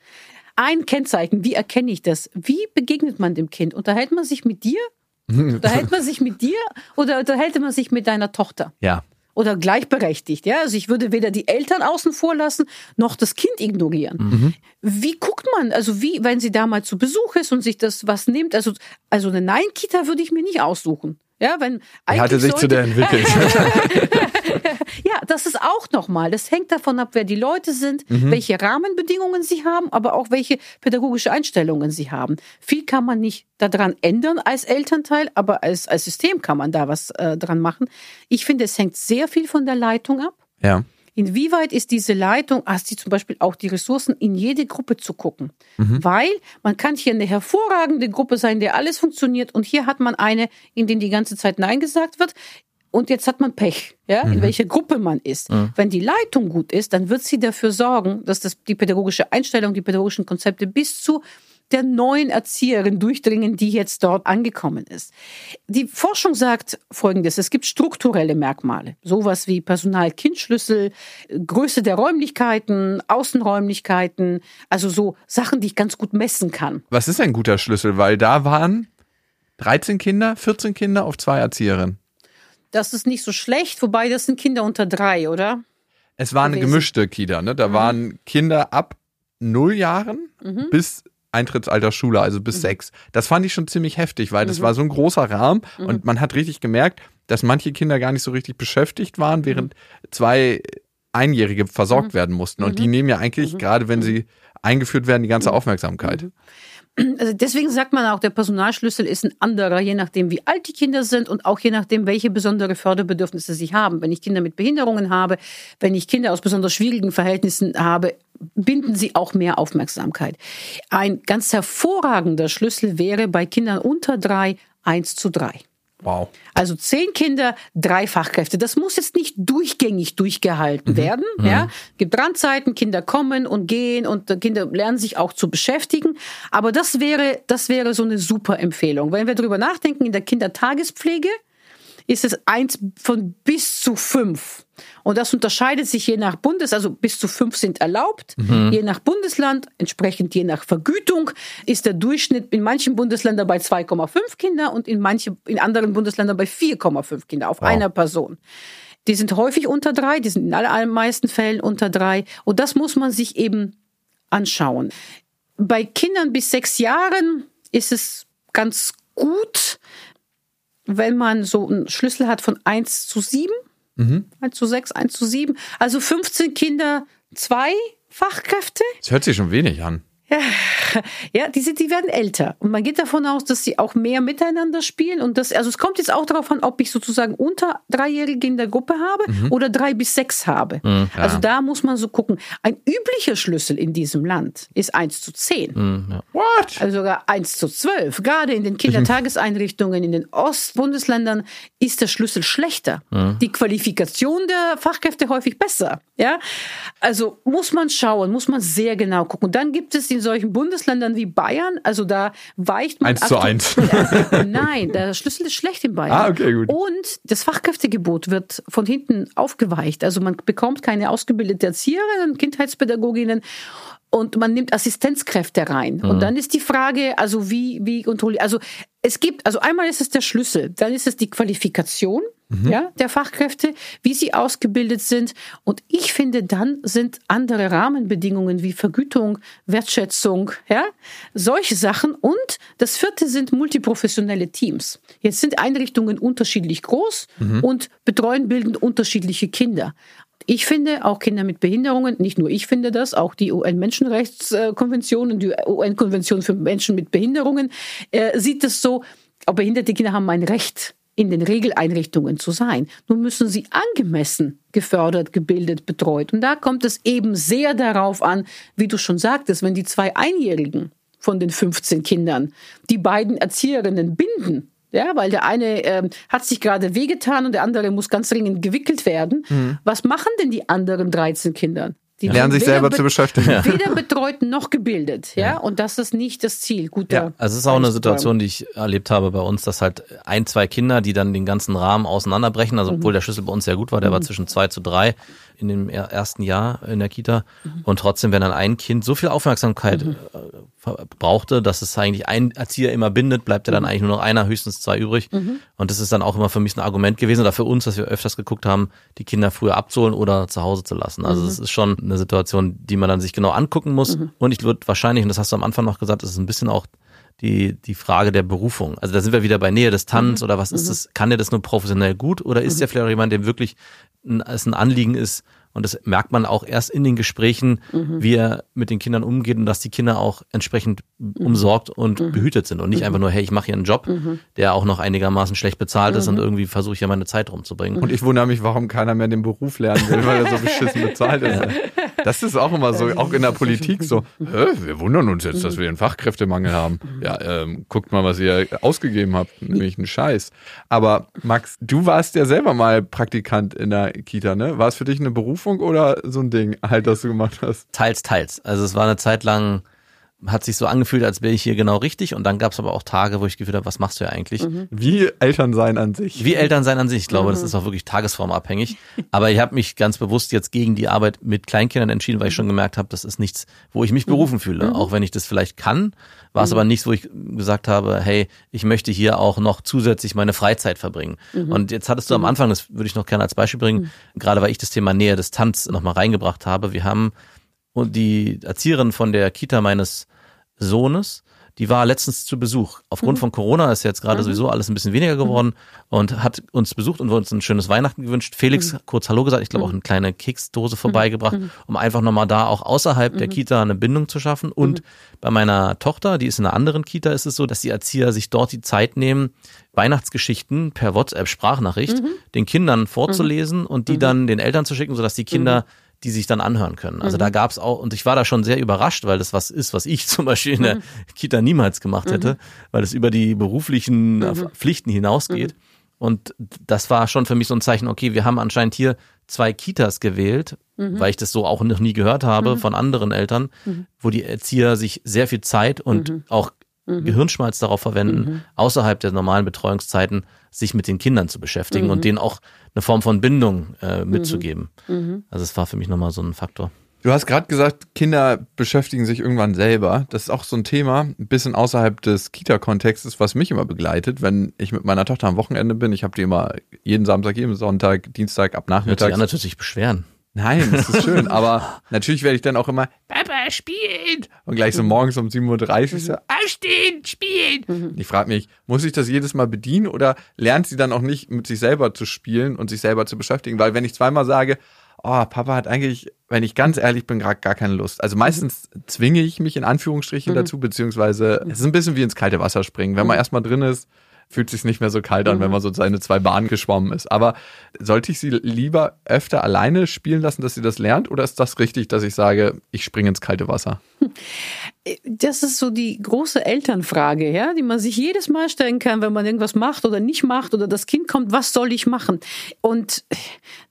Ein Kennzeichen, wie erkenne ich das? Wie begegnet man dem Kind? Unterhält man sich mit dir? Unterhält man sich mit dir oder unterhält man sich mit deiner Tochter? Ja. Oder gleichberechtigt, ja. Also ich würde weder die Eltern außen vor lassen, noch das Kind ignorieren. Wie guckt man, also wie, wenn sie da mal zu Besuch ist und sich das was nimmt, also, also eine Nein-Kita würde ich mir nicht aussuchen. Ja, wenn Er hatte sich zu der entwickelt. [laughs] ja, das ist auch nochmal. Das hängt davon ab, wer die Leute sind, welche Rahmenbedingungen sie haben, aber auch welche pädagogische Einstellungen sie haben. Viel kann man nicht daran ändern als Elternteil, aber als, als System kann man da was äh, dran machen. Ich finde, es hängt sehr viel von der Leitung ab. ja. Inwieweit ist diese Leitung, hast sie zum Beispiel auch die Ressourcen, in jede Gruppe zu gucken? Weil man kann hier eine hervorragende Gruppe sein, der alles funktioniert und hier hat man eine, in der die ganze Zeit Nein gesagt wird. Und jetzt hat man Pech, ja, in welcher Gruppe man ist. Wenn die Leitung gut ist, dann wird sie dafür sorgen, dass das die pädagogische Einstellung, die pädagogischen Konzepte bis zu der neuen Erzieherin durchdringen, die jetzt dort angekommen ist. Die Forschung sagt Folgendes, es gibt strukturelle Merkmale, sowas wie Personal-Kind-Schlüssel, Größe der Räumlichkeiten, Außenräumlichkeiten, also so Sachen, die ich ganz gut messen kann. Was ist ein guter Schlüssel? Weil da waren 13 Kinder, 14 Kinder auf zwei Erzieherinnen. Das ist nicht so schlecht, wobei das sind Kinder unter drei, oder? Es war eine gewesen. gemischte Kita, ne? Da waren Kinder ab null Jahren bis Eintrittsalter Schule, also bis sechs. Das fand ich schon ziemlich heftig, weil das war so ein großer Rahmen und man hat richtig gemerkt, dass manche Kinder gar nicht so richtig beschäftigt waren, während zwei Einjährige versorgt werden mussten. Und die nehmen ja eigentlich, gerade wenn sie eingeführt werden, die ganze Aufmerksamkeit. Also deswegen sagt man auch, der Personalschlüssel ist ein anderer, je nachdem, wie alt die Kinder sind und auch je nachdem, welche besondere Förderbedürfnisse sie haben. Wenn ich Kinder mit Behinderungen habe, wenn ich Kinder aus besonders schwierigen Verhältnissen habe, binden sie auch mehr Aufmerksamkeit. Ein ganz hervorragender Schlüssel wäre bei Kindern unter drei eins zu drei. Wow. Also zehn Kinder, drei Fachkräfte. Das muss jetzt nicht durchgängig durchgehalten werden. Ja, gibt Randzeiten, Kinder kommen und gehen und Kinder lernen sich auch zu beschäftigen. Aber das wäre, das wäre so eine super Empfehlung. Wenn wir darüber nachdenken, in der Kindertagespflege ist es eins von bis zu fünf. Und das unterscheidet sich je nach Bundes, also bis zu fünf sind erlaubt. Je nach Bundesland, entsprechend je nach Vergütung, ist der Durchschnitt in manchen Bundesländern bei 2,5 Kinder und in manchen, in anderen Bundesländern bei 4,5 Kinder auf einer Person. Die sind häufig unter drei, die sind in allermeisten Fällen unter drei. Und das muss man sich eben anschauen. Bei Kindern bis sechs Jahren ist es ganz gut, wenn man so einen Schlüssel hat von 1 zu 7, 1 zu 6, 1 zu 7, also 15 Kinder, zwei Fachkräfte. Das hört sich schon wenig an. Ja, die, sind, die werden älter. Und man geht davon aus, dass sie auch mehr miteinander spielen. Und das, also es kommt jetzt auch darauf an, ob ich sozusagen unter Dreijährige in der Gruppe habe oder drei bis sechs habe. Also da muss man so gucken. Ein üblicher Schlüssel in diesem Land ist 1 zu 10. What? Also sogar 1 zu 12. Gerade in den Kindertageseinrichtungen in den Ostbundesländern ist der Schlüssel schlechter. Die Qualifikation der Fachkräfte häufig besser. Ja, also muss man schauen, muss man sehr genau gucken. Und dann gibt es in solchen Bundesländern wie Bayern, also da weicht man 1 zu 1. [laughs] Nein, der Schlüssel ist schlecht in Bayern. Ah, okay, gut. Und das Fachkräftegebot wird von hinten aufgeweicht. Also man bekommt keine ausgebildete Erzieherinnen, Kindheitspädagoginnen und man nimmt Assistenzkräfte rein. Und dann ist die Frage, also wie, wie kontrolliert, also es gibt, also einmal ist es der Schlüssel, dann ist es die Qualifikation. Ja, der Fachkräfte, wie sie ausgebildet sind. Und ich finde, dann sind andere Rahmenbedingungen wie Vergütung, Wertschätzung, ja, solche Sachen. Und das vierte sind multiprofessionelle Teams. Jetzt sind Einrichtungen unterschiedlich groß und betreuen, bilden unterschiedliche Kinder. Ich finde auch Kinder mit Behinderungen, nicht nur ich finde das, auch die UN-Menschenrechtskonvention und die UN-Konvention für Menschen mit Behinderungen äh, sieht es so, auch behinderte Kinder haben ein Recht in den Regeleinrichtungen zu sein. Nun müssen sie angemessen gefördert, gebildet, betreut. Und da kommt es eben sehr darauf an, wie du schon sagtest, wenn die zwei Einjährigen von den 15 Kindern die beiden Erzieherinnen binden, ja, weil der eine äh, hat sich gerade wehgetan und der andere muss ganz dringend gewickelt werden. Mhm. Was machen denn die anderen 13 Kinder? Die lernen sich selber zu beschäftigen. [laughs] Weder [laughs] betreut noch gebildet, ja? ja. Und das ist nicht das Ziel. Guter ja, also es ist auch eine Situation, die ich erlebt habe bei uns, dass halt ein, zwei Kinder, die dann den ganzen Rahmen auseinanderbrechen, also mhm. obwohl der Schlüssel bei uns sehr gut war, der mhm. war zwischen zwei zu drei in dem ersten Jahr in der Kita. Mhm. Und trotzdem, wenn dann ein Kind so viel Aufmerksamkeit mhm. Äh, brauchte, dass es eigentlich ein Erzieher immer bindet, bleibt ja dann mhm. eigentlich nur noch einer, höchstens zwei übrig. Mhm. Und das ist dann auch immer für mich ein Argument gewesen oder für uns, dass wir öfters geguckt haben, die Kinder früher abzuholen oder zu Hause zu lassen. Also es ist schon eine Situation, die man dann sich genau angucken muss. Und ich würde wahrscheinlich, und das hast du am Anfang noch gesagt, es ist ein bisschen auch die, die Frage der Berufung. Also da sind wir wieder bei Nähe Distanz mhm. oder was ist das? Kann der das nur professionell gut oder ist mhm. der vielleicht auch jemand, dem wirklich ein, es ein Anliegen ist, und das merkt man auch erst in den Gesprächen, mhm. wie er mit den Kindern umgeht und dass die Kinder auch entsprechend mhm. Umsorgt und mhm. behütet sind und nicht mhm. einfach nur, hey, ich mache hier einen Job, mhm. der auch noch einigermaßen schlecht bezahlt ist und mhm. irgendwie versuche ich ja meine Zeit rumzubringen. Und ich wundere mich, warum keiner mehr den Beruf lernen will, weil er so beschissen bezahlt ist. Ja. Das ist auch immer so, auch in der Politik so, Hä, wir wundern uns jetzt, dass wir einen Fachkräftemangel haben. Ja, ähm, guckt mal, was ihr ausgegeben habt, nämlich einen Scheiß. Aber Max, du warst ja selber mal Praktikant in der Kita, ne? War es für dich eine Berufung? Berufung oder so ein Ding halt, das du gemacht hast? Teils, teils. Also es war eine Zeit lang, hat sich so angefühlt, als wäre ich hier genau richtig. Und dann gab es aber auch Tage, wo ich gefühlt habe, was machst du ja eigentlich? Mhm. Wie Elternsein an sich. Wie Elternsein an sich. Ich glaube, mhm. das ist auch wirklich tagesformabhängig. Aber ich habe mich ganz bewusst jetzt gegen die Arbeit mit Kleinkindern entschieden, weil ich schon gemerkt habe, das ist nichts, wo ich mich berufen fühle. Mhm. Auch wenn ich das vielleicht kann, war es mhm. aber nichts, wo ich gesagt habe, hey, ich möchte hier auch noch zusätzlich meine Freizeit verbringen. Mhm. Und jetzt hattest du am mhm. Anfang, das würde ich noch gerne als Beispiel bringen, mhm. gerade weil ich das Thema Nähe Distanz nochmal reingebracht habe. Wir haben und die Erzieherin von der Kita meines Sohnes, die war letztens zu Besuch. Aufgrund mhm. von Corona ist jetzt gerade mhm. sowieso alles ein bisschen weniger geworden mhm. und hat uns besucht und uns ein schönes Weihnachten gewünscht. Felix mhm. kurz Hallo gesagt, ich glaube auch eine kleine Keksdose vorbeigebracht, um einfach nochmal da auch außerhalb der Kita eine Bindung zu schaffen. Und bei meiner Tochter, die ist in einer anderen Kita, ist es so, dass die Erzieher sich dort die Zeit nehmen, Weihnachtsgeschichten per WhatsApp-Sprachnachricht den Kindern vorzulesen und die dann den Eltern zu schicken, sodass die Kinder die sich dann anhören können. Also mhm. da gab es auch, und ich war da schon sehr überrascht, weil das was ist, was ich [laughs] zum Beispiel in der mhm. Kita niemals gemacht hätte, mhm. weil es über die beruflichen äh, mhm. Pflichten hinausgeht. Mhm. Und das war schon für mich so ein Zeichen, okay, wir haben anscheinend hier zwei Kitas gewählt, mhm. weil ich das so auch noch nie gehört habe von anderen Eltern, wo die Erzieher sich sehr viel Zeit und auch Gehirnschmalz darauf verwenden, außerhalb der normalen Betreuungszeiten sich mit den Kindern zu beschäftigen mhm. und denen auch eine Form von Bindung äh, mitzugeben. Mhm. mhm. Also es war für mich nochmal so ein Faktor. Du hast gerade gesagt, Kinder beschäftigen sich irgendwann selber. Das ist auch so ein Thema, ein bisschen außerhalb des Kita-Kontextes, was mich immer begleitet, wenn ich mit meiner Tochter am Wochenende bin. Ich habe die immer jeden Samstag, jeden Sonntag, Dienstag ab Nachmittag. Ja, natürlich beschweren. Nein, das ist schön, aber [laughs] natürlich werde ich dann auch immer, Papa, spielen! Und gleich so morgens um 7.30 Uhr so, mhm. aufstehen, spielen! Mhm. Ich frage mich, muss ich das jedes Mal bedienen oder lernt sie dann auch nicht mit sich selber zu spielen und sich selber zu beschäftigen? Weil wenn ich zweimal sage, oh, Papa hat eigentlich, wenn ich ganz ehrlich bin, gerade gar keine Lust. Also meistens zwinge ich mich in Anführungsstrichen mhm. dazu, beziehungsweise es ist ein bisschen wie ins kalte Wasser springen. Wenn man erstmal drin ist, fühlt sich nicht mehr so kalt an, mhm. wenn man so seine zwei Bahnen geschwommen ist. Aber sollte ich sie lieber öfter alleine spielen lassen, dass sie das lernt? Oder ist das richtig, dass ich sage, ich springe ins kalte Wasser? Das ist so die große Elternfrage, ja, die man sich jedes Mal stellen kann, wenn man irgendwas macht oder nicht macht oder das Kind kommt, was soll ich machen? Und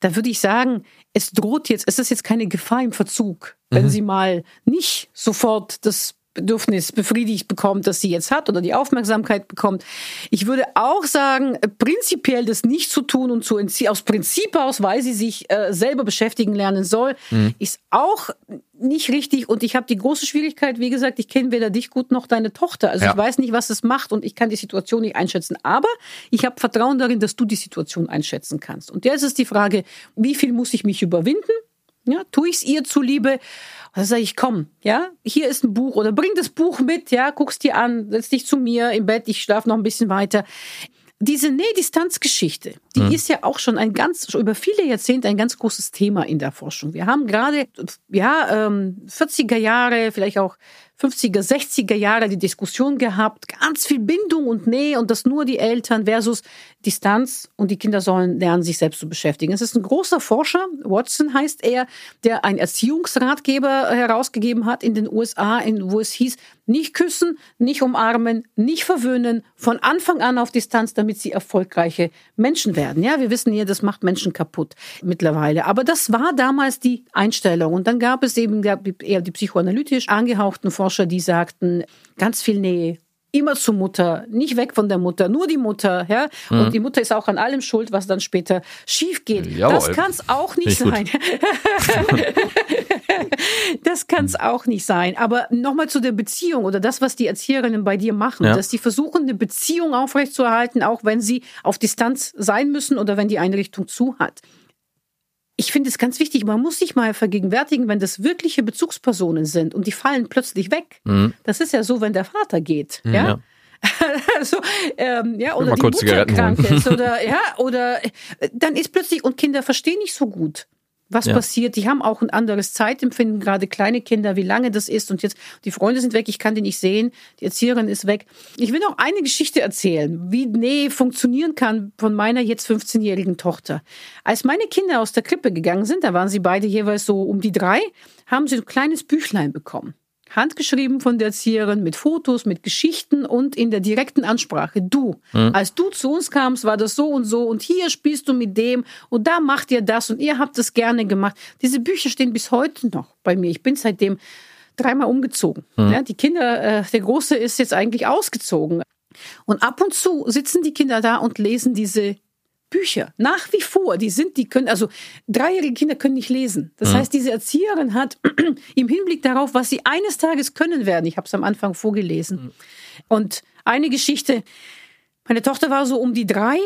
da würde ich sagen, es droht jetzt, es ist jetzt keine Gefahr im Verzug, wenn mhm. sie mal nicht sofort das Bedürfnis befriedigt bekommt, das sie jetzt hat oder die Aufmerksamkeit bekommt. Ich würde auch sagen, prinzipiell das nicht zu tun und zu entziehen, aus Prinzip aus, weil sie sich äh, selber beschäftigen lernen soll, mhm. ist auch nicht richtig. Und ich habe die große Schwierigkeit, wie gesagt, ich kenne weder dich gut noch deine Tochter. Also ja. ich weiß nicht, was es macht und ich kann die Situation nicht einschätzen. Aber ich habe Vertrauen darin, dass du die Situation einschätzen kannst. Und jetzt ist die Frage, wie viel muss ich mich überwinden? Ja, tue ich es ihr zuliebe? dann sage ich, komm, ja, hier ist ein Buch oder bring das Buch mit, ja, guck's dir an, setz dich zu mir im Bett, ich schlafe noch ein bisschen weiter. Diese Nähdistanzgeschichte, die mhm. ist ja auch schon ein ganz, schon über viele Jahrzehnte ein ganz großes Thema in der Forschung. Wir haben gerade, ja, ähm, 40er Jahre, vielleicht auch 50er, 60er Jahre die Diskussion gehabt, ganz viel Bindung und Nähe und das nur die Eltern versus Distanz und die Kinder sollen lernen, sich selbst zu beschäftigen. Es ist ein großer Forscher, Watson heißt er, der einen Erziehungsratgeber herausgegeben hat in den USA, wo es hieß, nicht küssen, nicht umarmen, nicht verwöhnen, von Anfang an auf Distanz, damit sie erfolgreiche Menschen werden. Ja, wir wissen hier, das macht Menschen kaputt mittlerweile. Aber das war damals die Einstellung. Und dann gab es eben eher die psychoanalytisch angehauchten Forscher, die sagten, ganz viel Nähe, immer zur Mutter, nicht weg von der Mutter, nur die Mutter, ja. Mhm. Und die Mutter ist auch an allem schuld, was dann später schief geht. Jawohl. Das kann es auch nicht sein. [laughs] das kann es auch nicht sein. Aber nochmal zu der Beziehung oder das, was die Erzieherinnen bei dir machen, ja. dass sie versuchen, eine Beziehung aufrechtzuerhalten, auch wenn sie auf Distanz sein müssen oder wenn die Einrichtung zu hat ich finde es ganz wichtig, man muss sich mal vergegenwärtigen, wenn das wirkliche Bezugspersonen sind und die fallen plötzlich weg. Mhm. Das ist ja so, wenn der Vater geht. Mhm, ja? ja. [laughs] also, ähm, ja, oder die Mutter krank ist [laughs] oder ja, oder äh, dann ist plötzlich und Kinder verstehen nicht so gut was ja. passiert. Die haben auch ein anderes Zeitempfinden, gerade kleine Kinder, wie lange das ist. Und jetzt, die Freunde sind weg, ich kann die nicht sehen, die Erzieherin ist weg. Ich will noch eine Geschichte erzählen, wie Nähe funktionieren kann von meiner jetzt 15-jährigen Tochter. Als meine Kinder aus der Krippe gegangen sind, da waren sie beide jeweils so um die drei, haben sie ein kleines Büchlein bekommen handgeschrieben von der Erzieherin mit Fotos, mit Geschichten und in der direkten Ansprache. Du, mhm. als du zu uns kamst, war das so und so und hier spielst du mit dem und da macht ihr das und ihr habt das gerne gemacht. Diese Bücher stehen bis heute noch bei mir. Ich bin seitdem dreimal umgezogen. Mhm. Ja, die Kinder, äh, der Große ist jetzt eigentlich ausgezogen. Und ab und zu sitzen die Kinder da und lesen diese Bücher. Nach wie vor. Die sind, die können, also dreijährige Kinder können nicht lesen. Das mhm. heißt, diese Erzieherin hat [clears throat] im Hinblick darauf, was sie eines Tages können werden, ich habe es am Anfang vorgelesen. Mhm. Und eine Geschichte, meine Tochter war so um die drei,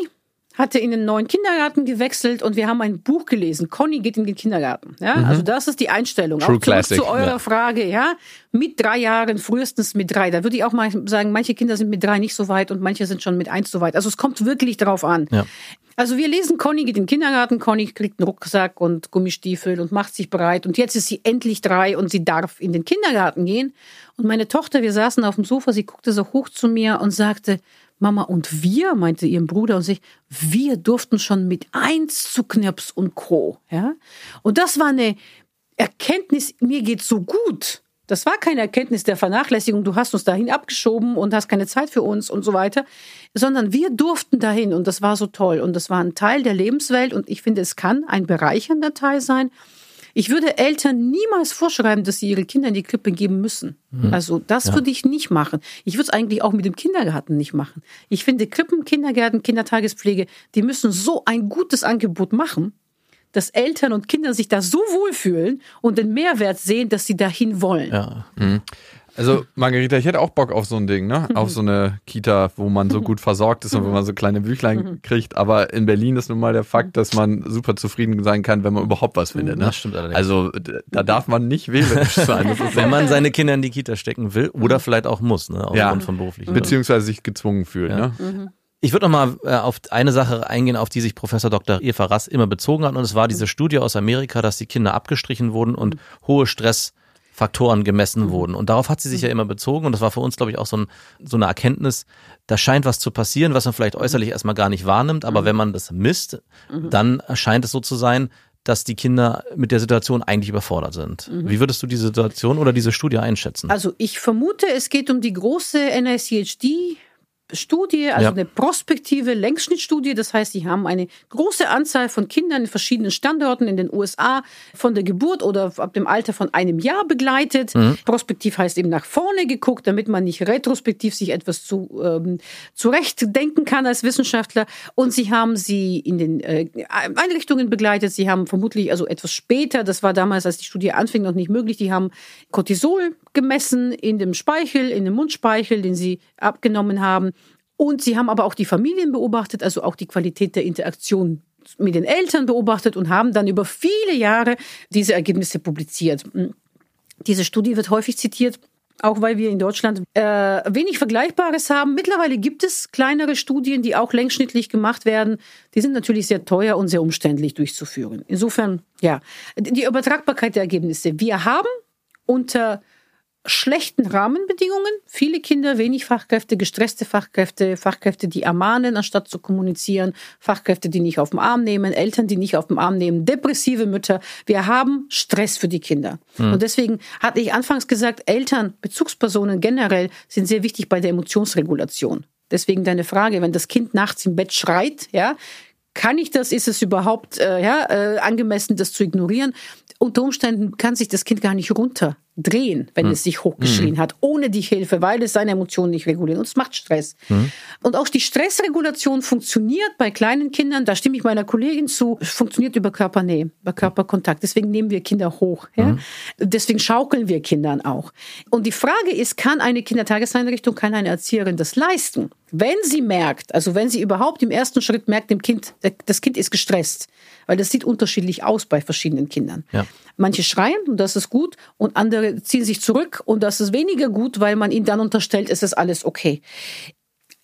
hatte in den neuen Kindergarten gewechselt und wir haben ein Buch gelesen. Conny geht in den Kindergarten. Ja, mhm. also das ist die Einstellung. True auch Classic, zu eurer ja. Frage, ja, mit drei Jahren, frühestens mit drei. Da würde ich auch mal sagen, manche Kinder sind mit drei nicht so weit und manche sind schon mit eins so weit. Also es kommt wirklich darauf an. Ja. Also wir lesen, Conny geht in den Kindergarten, Conny kriegt einen Rucksack und Gummistiefel und macht sich bereit und jetzt ist sie endlich drei und sie darf in den Kindergarten gehen. Und meine Tochter, wir saßen auf dem Sofa, sie guckte so hoch zu mir und sagte, Mama, und wir, meinte ihren Bruder und sich, wir durften schon mit eins zu Knirps und Co. Ja? Und das war eine Erkenntnis, mir geht's so gut. Das war keine Erkenntnis der Vernachlässigung, du hast uns dahin abgeschoben und hast keine Zeit für uns und so weiter, sondern wir durften dahin und das war so toll und das war ein Teil der Lebenswelt und ich finde, es kann ein bereichernder Teil sein ich würde Eltern niemals vorschreiben, dass sie ihre Kinder in die Krippe geben müssen. Mhm. Also das ja. würde ich nicht machen. Ich würde es eigentlich auch mit dem Kindergarten nicht machen. Ich finde Krippen, Kindergärten, Kindertagespflege, die müssen so ein gutes Angebot machen, dass Eltern und Kinder sich da so wohlfühlen und den Mehrwert sehen, dass sie dahin wollen. Ja. Mhm. Also Margarita, ich hätte auch Bock auf so ein Ding, ne? Auf so eine Kita, wo man so gut versorgt ist und wo man so kleine Büchlein kriegt. Aber in Berlin ist nun mal der Fakt, dass man super zufrieden sein kann, wenn man überhaupt was findet. Ne? Das stimmt allerdings. Also da darf man nicht wählerisch [laughs] sein. wenn man seine Kinder in die Kita stecken will oder vielleicht auch muss, ne? ja. von beruflichen. Beziehungsweise sich gezwungen fühlt, ja. ne? Mhm. Ich würde noch mal äh, auf eine Sache eingehen, auf die sich Professor Dr. Eva Rass immer bezogen hat. Und es war diese Studie aus Amerika, dass die Kinder abgestrichen wurden und hohe Stress Faktoren gemessen mhm. wurden. Und darauf hat sie sich ja mhm. immer bezogen. Und das war für uns, glaube ich, auch so, ein, so eine Erkenntnis, da scheint was zu passieren, was man vielleicht mhm. äußerlich erstmal gar nicht wahrnimmt. Aber wenn man das misst, dann scheint es so zu sein, dass die Kinder mit der Situation eigentlich überfordert sind. Mhm. Wie würdest du diese Situation oder diese Studie einschätzen? Also ich vermute, es geht um die große NICHD Studie, also ja. eine prospektive Längsschnittstudie. Das heißt, sie haben eine große Anzahl von Kindern in verschiedenen Standorten in den USA von der Geburt oder ab dem Alter von einem Jahr begleitet. Mhm. Prospektiv heißt eben nach vorne geguckt, damit man nicht retrospektiv sich etwas zu, ähm, zurechtdenken kann als Wissenschaftler. Und sie haben sie in den äh, Einrichtungen begleitet. Sie haben vermutlich also etwas später, das war damals, als die Studie anfing, noch nicht möglich, die haben Cortisol gemessen in dem Speichel, in dem Mundspeichel, den sie abgenommen haben. Und sie haben aber auch die Familien beobachtet, also auch die Qualität der Interaktion mit den Eltern beobachtet und haben dann über viele Jahre diese Ergebnisse publiziert. Diese Studie wird häufig zitiert, auch weil wir in Deutschland äh, wenig Vergleichbares haben. Mittlerweile gibt es kleinere Studien, die auch längsschnittlich gemacht werden. Die sind natürlich sehr teuer und sehr umständlich durchzuführen. Insofern, ja, die Übertragbarkeit der Ergebnisse. Wir haben unter schlechten Rahmenbedingungen. Viele Kinder, wenig Fachkräfte, gestresste Fachkräfte, Fachkräfte, die ermahnen, anstatt zu kommunizieren, Fachkräfte, die nicht auf den Arm nehmen, Eltern, die nicht auf den Arm nehmen, depressive Mütter. Wir haben Stress für die Kinder. Mhm. Und deswegen hatte ich anfangs gesagt, Eltern, Bezugspersonen generell sind sehr wichtig bei der Emotionsregulation. Deswegen deine Frage, wenn das Kind nachts im Bett schreit, ja, kann ich das? Ist es überhaupt äh, ja, äh, angemessen, das zu ignorieren? Unter Umständen kann sich das Kind gar nicht runterdrehen, wenn hm. es sich hochgeschrien hm. hat, ohne die Hilfe, weil es seine Emotionen nicht reguliert. Und es macht Stress. Hm. Und auch die Stressregulation funktioniert bei kleinen Kindern, da stimme ich meiner Kollegin zu, funktioniert über Körpernähe, über Körperkontakt. Deswegen nehmen wir Kinder hoch. Ja? Hm. Deswegen schaukeln wir Kindern auch. Und die Frage ist, kann eine Kindertageseinrichtung, kann eine Erzieherin das leisten? Wenn sie merkt, also wenn sie überhaupt im ersten Schritt merkt, dem Kind, das Kind ist gestresst, weil das sieht unterschiedlich aus bei verschiedenen Kindern. Ja. Manche schreien und das ist gut und andere ziehen sich zurück und das ist weniger gut, weil man ihnen dann unterstellt, es ist alles okay.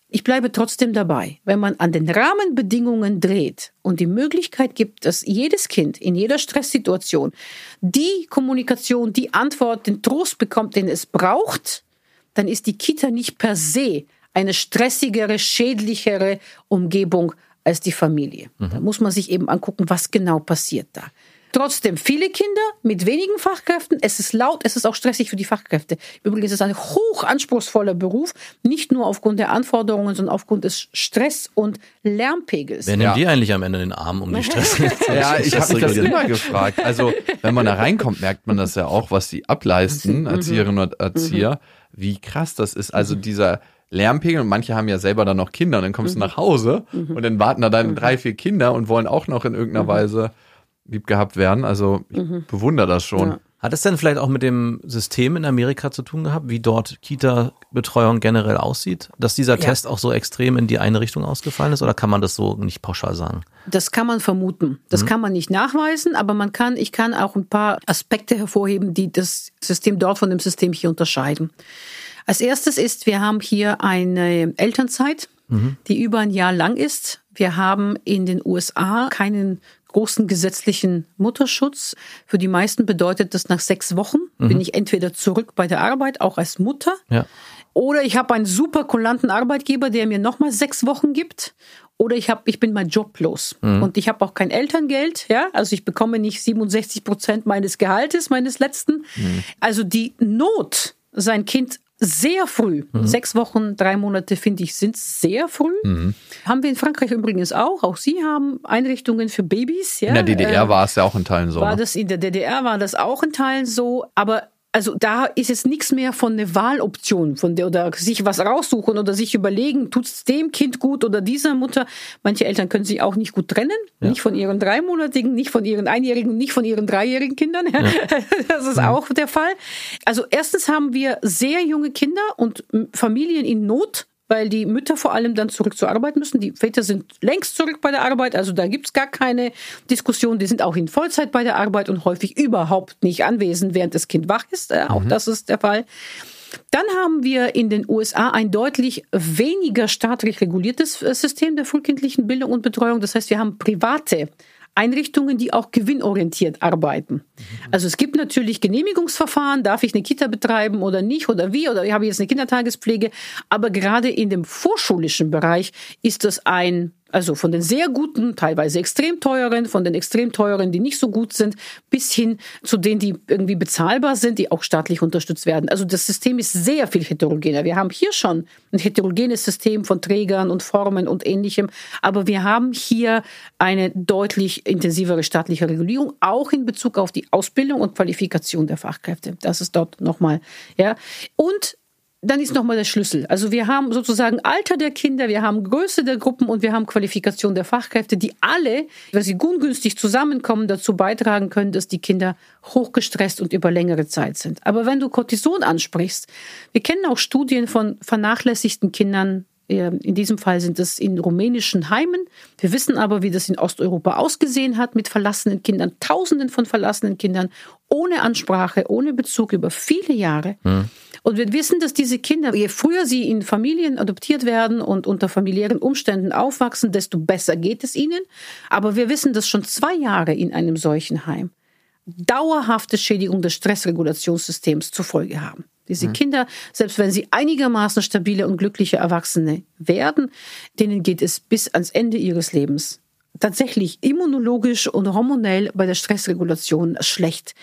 Ich bleibe trotzdem dabei, wenn man an den Rahmenbedingungen dreht und die Möglichkeit gibt, dass jedes Kind in jeder Stresssituation die Kommunikation, die Antwort, den Trost bekommt, den es braucht, dann ist die Kita nicht per se eine stressigere, schädlichere Umgebung als die Familie. Mhm. Da muss man sich eben angucken, was genau passiert da. Trotzdem viele Kinder mit wenigen Fachkräften. Es ist laut, es ist auch stressig für die Fachkräfte. Übrigens ist es ein hoch anspruchsvoller Beruf, nicht nur aufgrund der Anforderungen, sondern aufgrund des Stress- und Lärmpegels. Wer nimmt ja. die eigentlich am Ende den Arm um die Stress? [laughs] [laughs] ja, ich habe mich das immer gefragt. Also wenn man da reinkommt, merkt man das ja auch, was sie ableisten, mhm. Erzieherinnen und Erzieher, mhm. wie krass das ist. Also dieser Lärmpegel und manche haben ja selber dann noch Kinder und dann kommst mhm. du nach Hause mhm. und dann warten da deine mhm. drei, vier Kinder und wollen auch noch in irgendeiner mhm. Weise lieb gehabt werden. Also ich mhm. bewundere das schon. Ja. Hat es denn vielleicht auch mit dem System in Amerika zu tun gehabt, wie dort Kita-Betreuung generell aussieht? Dass dieser ja. Test auch so extrem in die eine Richtung ausgefallen ist oder kann man das so nicht pauschal sagen? Das kann man vermuten. Das mhm. kann man nicht nachweisen, aber man kann, ich kann auch ein paar Aspekte hervorheben, die das System dort von dem System hier unterscheiden. Als erstes ist, wir haben hier eine Elternzeit, mhm. die über ein Jahr lang ist. Wir haben in den USA keinen großen gesetzlichen Mutterschutz. Für die meisten bedeutet das nach sechs Wochen mhm. bin ich entweder zurück bei der Arbeit, auch als Mutter, ja. oder ich habe einen super kulanten Arbeitgeber, der mir nochmal sechs Wochen gibt. Oder ich habe, ich bin mein Job los mhm. und ich habe auch kein Elterngeld, ja, also ich bekomme nicht 67 Prozent meines Gehaltes, meines letzten. Mhm. Also die Not, sein Kind sehr früh. Mhm. Sechs Wochen, drei Monate, finde ich, sind sehr früh. Mhm. Haben wir in Frankreich übrigens auch. Auch sie haben Einrichtungen für Babys. Ja. In der DDR äh, war es ja auch in Teilen so. War ne? das in der DDR war das auch in Teilen so. Aber also da ist jetzt nichts mehr von eine Wahloption, von der oder sich was raussuchen oder sich überlegen, tut es dem Kind gut oder dieser Mutter. Manche Eltern können sich auch nicht gut trennen, ja. nicht von ihren dreimonatigen, nicht von ihren einjährigen, nicht von ihren dreijährigen Kindern. Ja. [laughs] Das ist auch der Fall. Also erstens haben wir sehr junge Kinder und Familien in Not weil die Mütter vor allem dann zurück zur Arbeit müssen. Die Väter sind längst zurück bei der Arbeit, also da gibt's gar keine Diskussion. Die sind auch in Vollzeit bei der Arbeit und häufig überhaupt nicht anwesend, während das Kind wach ist. Äh, auch mhm. das ist der Fall. Dann haben wir in den USA ein deutlich weniger staatlich reguliertes äh, System der frühkindlichen Bildung und Betreuung. Das heißt, wir haben private Einrichtungen, die auch gewinnorientiert arbeiten. Also es gibt natürlich Genehmigungsverfahren, darf ich eine Kita betreiben oder nicht oder wie oder habe ich jetzt eine Kindertagespflege, aber gerade in dem vorschulischen Bereich ist das ein also von den sehr guten, teilweise extrem teuren, von den extrem teuren, die nicht so gut sind, bis hin zu denen, die irgendwie bezahlbar sind, die auch staatlich unterstützt werden. Also das System ist sehr viel heterogener. Wir haben hier schon ein heterogenes System von Trägern und Formen und ähnlichem, aber wir haben hier eine deutlich intensivere staatliche Regulierung, auch in Bezug auf die Ausbildung und Qualifikation der Fachkräfte. Das ist dort nochmal, ja. Und dann ist nochmal der Schlüssel. Also wir haben sozusagen Alter der Kinder, wir haben Größe der Gruppen und wir haben Qualifikation der Fachkräfte, die alle, weil sie ungünstig zusammenkommen, dazu beitragen können, dass die Kinder hochgestresst und über längere Zeit sind. Aber wenn du Cortison ansprichst, wir kennen auch Studien von vernachlässigten Kindern, in diesem Fall sind es in rumänischen Heimen. Wir wissen aber, wie das in Osteuropa ausgesehen hat mit verlassenen Kindern, Tausenden von verlassenen Kindern, ohne Ansprache, ohne Bezug über viele Jahre. Mhm. Und wir wissen, dass diese Kinder, je früher sie in Familien adoptiert werden und unter familiären Umständen aufwachsen, desto besser geht es ihnen. Aber wir wissen, dass schon zwei Jahre in einem solchen Heim dauerhafte Schädigung des Stressregulationssystems zur Folge haben. Diese mhm. Kinder, selbst wenn sie einigermaßen stabile und glückliche Erwachsene werden, denen geht es bis ans Ende ihres Lebens tatsächlich immunologisch und hormonell bei der Stressregulation schlecht.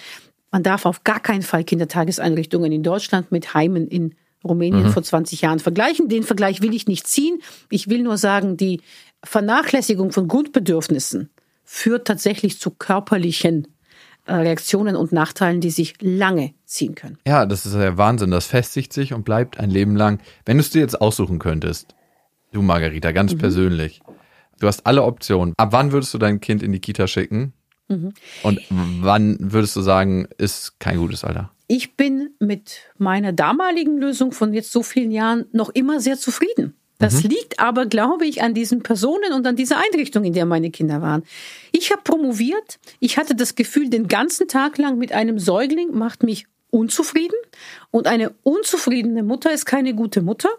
Man darf auf gar keinen Fall Kindertageseinrichtungen in Deutschland mit Heimen in Rumänien mhm. vor 20 Jahren vergleichen. Den Vergleich will ich nicht ziehen. Ich will nur sagen, die Vernachlässigung von Grundbedürfnissen führt tatsächlich zu körperlichen Reaktionen und Nachteilen, die sich lange ziehen können. Ja, das ist ja Wahnsinn. Das festigt sich und bleibt ein Leben lang. Wenn du es dir jetzt aussuchen könntest, du Margarita, ganz mhm. persönlich, du hast alle Optionen. Ab wann würdest du dein Kind in die Kita schicken? Mhm. Und wann würdest du sagen, ist kein gutes Alter? Ich bin mit meiner damaligen Lösung von jetzt so vielen Jahren noch immer sehr zufrieden. Das mhm. liegt aber, glaube ich, an diesen Personen und an dieser Einrichtung, in der meine Kinder waren. Ich habe promoviert. Ich hatte das Gefühl, den ganzen Tag lang mit einem Säugling macht mich unzufrieden und eine unzufriedene Mutter ist keine gute Mutter.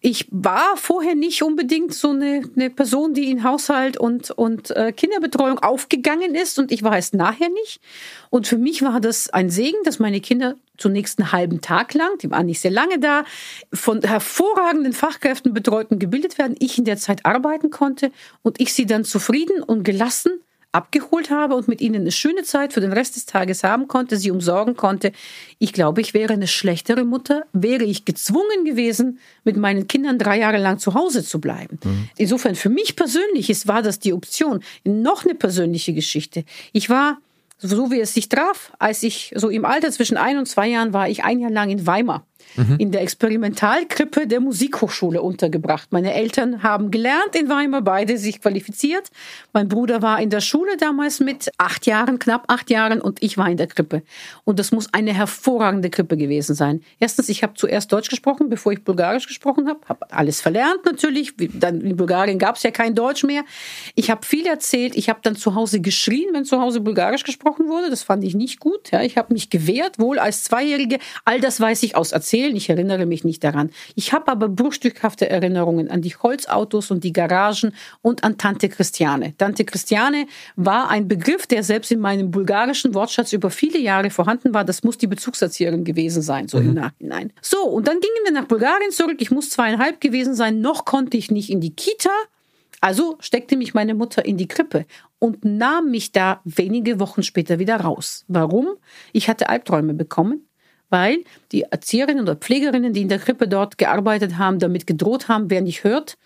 Ich war vorher nicht unbedingt so eine, eine Person, die in Haushalt und, und äh, Kinderbetreuung aufgegangen ist und ich war es nachher nicht. Und für mich war das ein Segen, dass meine Kinder zunächst einen halben Tag lang, die waren nicht sehr lange da, von hervorragenden Fachkräften betreut und gebildet werden, ich in der Zeit arbeiten konnte und ich sie dann zufrieden und gelassen abgeholt habe und mit ihnen eine schöne Zeit für den Rest des Tages haben konnte, sie umsorgen konnte. Ich glaube, ich wäre eine schlechtere Mutter, wäre ich gezwungen gewesen, mit meinen Kindern drei Jahre lang zu Hause zu bleiben. Mhm. Insofern für mich persönlich ist, war das die Option. Noch eine persönliche Geschichte. Ich war so wie es sich traf, als ich so im Alter zwischen ein und zwei Jahren war, ich ein Jahr lang in Weimar mhm. in der Experimentalkrippe der Musikhochschule untergebracht. Meine Eltern haben gelernt in Weimar, beide sich qualifiziert. Mein Bruder war in der Schule damals mit acht Jahren, knapp acht Jahren, und ich war in der Krippe. Und das muss eine hervorragende Krippe gewesen sein. Erstens, ich habe zuerst Deutsch gesprochen, bevor ich Bulgarisch gesprochen habe, habe alles verlernt natürlich. Dann in Bulgarien gab es ja kein Deutsch mehr. Ich habe viel erzählt. Ich habe dann zu Hause geschrien, wenn zu Hause Bulgarisch gesprochen wurde. Das fand ich nicht gut. Ja, ich habe mich gewehrt, wohl als Zweijährige. All das weiß ich aus Erzählungen erzählen, ich erinnere mich nicht daran. Ich habe aber bruchstückhafte Erinnerungen an die Holzautos und die Garagen und an Tante Christiane. Tante Christiane war ein Begriff, der selbst in meinem bulgarischen Wortschatz über viele Jahre vorhanden war. Das muss die Bezugserzieherin gewesen sein, so mhm. im Nachhinein. So, und dann gingen wir nach Bulgarien zurück. Ich muss zweieinhalb gewesen sein. Noch konnte ich nicht in die Kita. Also steckte mich meine Mutter in die Krippe und nahm mich da wenige Wochen später wieder raus. Warum? Ich hatte Albträume bekommen weil die Erzieherinnen oder Pflegerinnen, die in der Krippe dort gearbeitet haben, damit gedroht haben, wer nicht hört,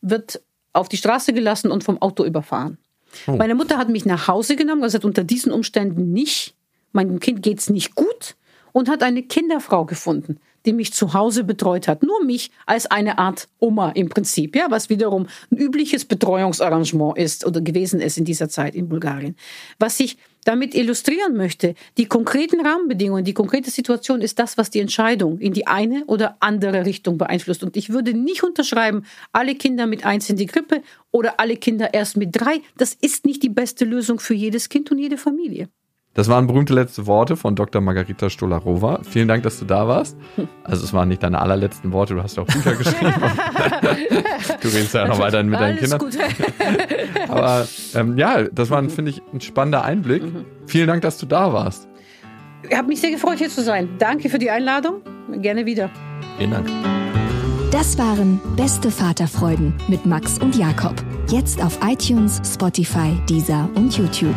wird auf die Straße gelassen und vom Auto überfahren. Oh. Meine Mutter hat mich nach Hause genommen, also unter diesen Umständen nicht, meinem Kind geht's nicht gut und hat eine Kinderfrau gefunden, die mich zu Hause betreut hat. Nur mich als eine Art Oma im Prinzip, ja, was wiederum ein übliches Betreuungsarrangement ist oder gewesen ist in dieser Zeit in Bulgarien. Was ich damit illustrieren möchte, die konkreten Rahmenbedingungen, die konkrete Situation ist das, was die Entscheidung in die eine oder andere Richtung beeinflusst. Und ich würde nicht unterschreiben, alle Kinder mit eins in die Grippe oder alle Kinder erst mit drei. Das ist nicht die beste Lösung für jedes Kind und jede Familie. Das waren berühmte letzte Worte von Dr. Margarita Stolarova. Vielen Dank, dass du da warst. [laughs] Also es waren nicht deine allerletzten Worte, du hast ja auch Bücher geschrieben. [laughs] du redest ja noch weiterhin mit deinen Kindern. Gut. Aber ähm, ja, das war, finde ich, ein spannender Einblick. Mhm. Vielen Dank, dass du da warst. Ich habe mich sehr gefreut, hier zu sein. Danke für die Einladung. Gerne wieder. Vielen Dank. Das waren Beste Vaterfreuden mit Max und Jakob. Jetzt auf iTunes, Spotify, Deezer und YouTube.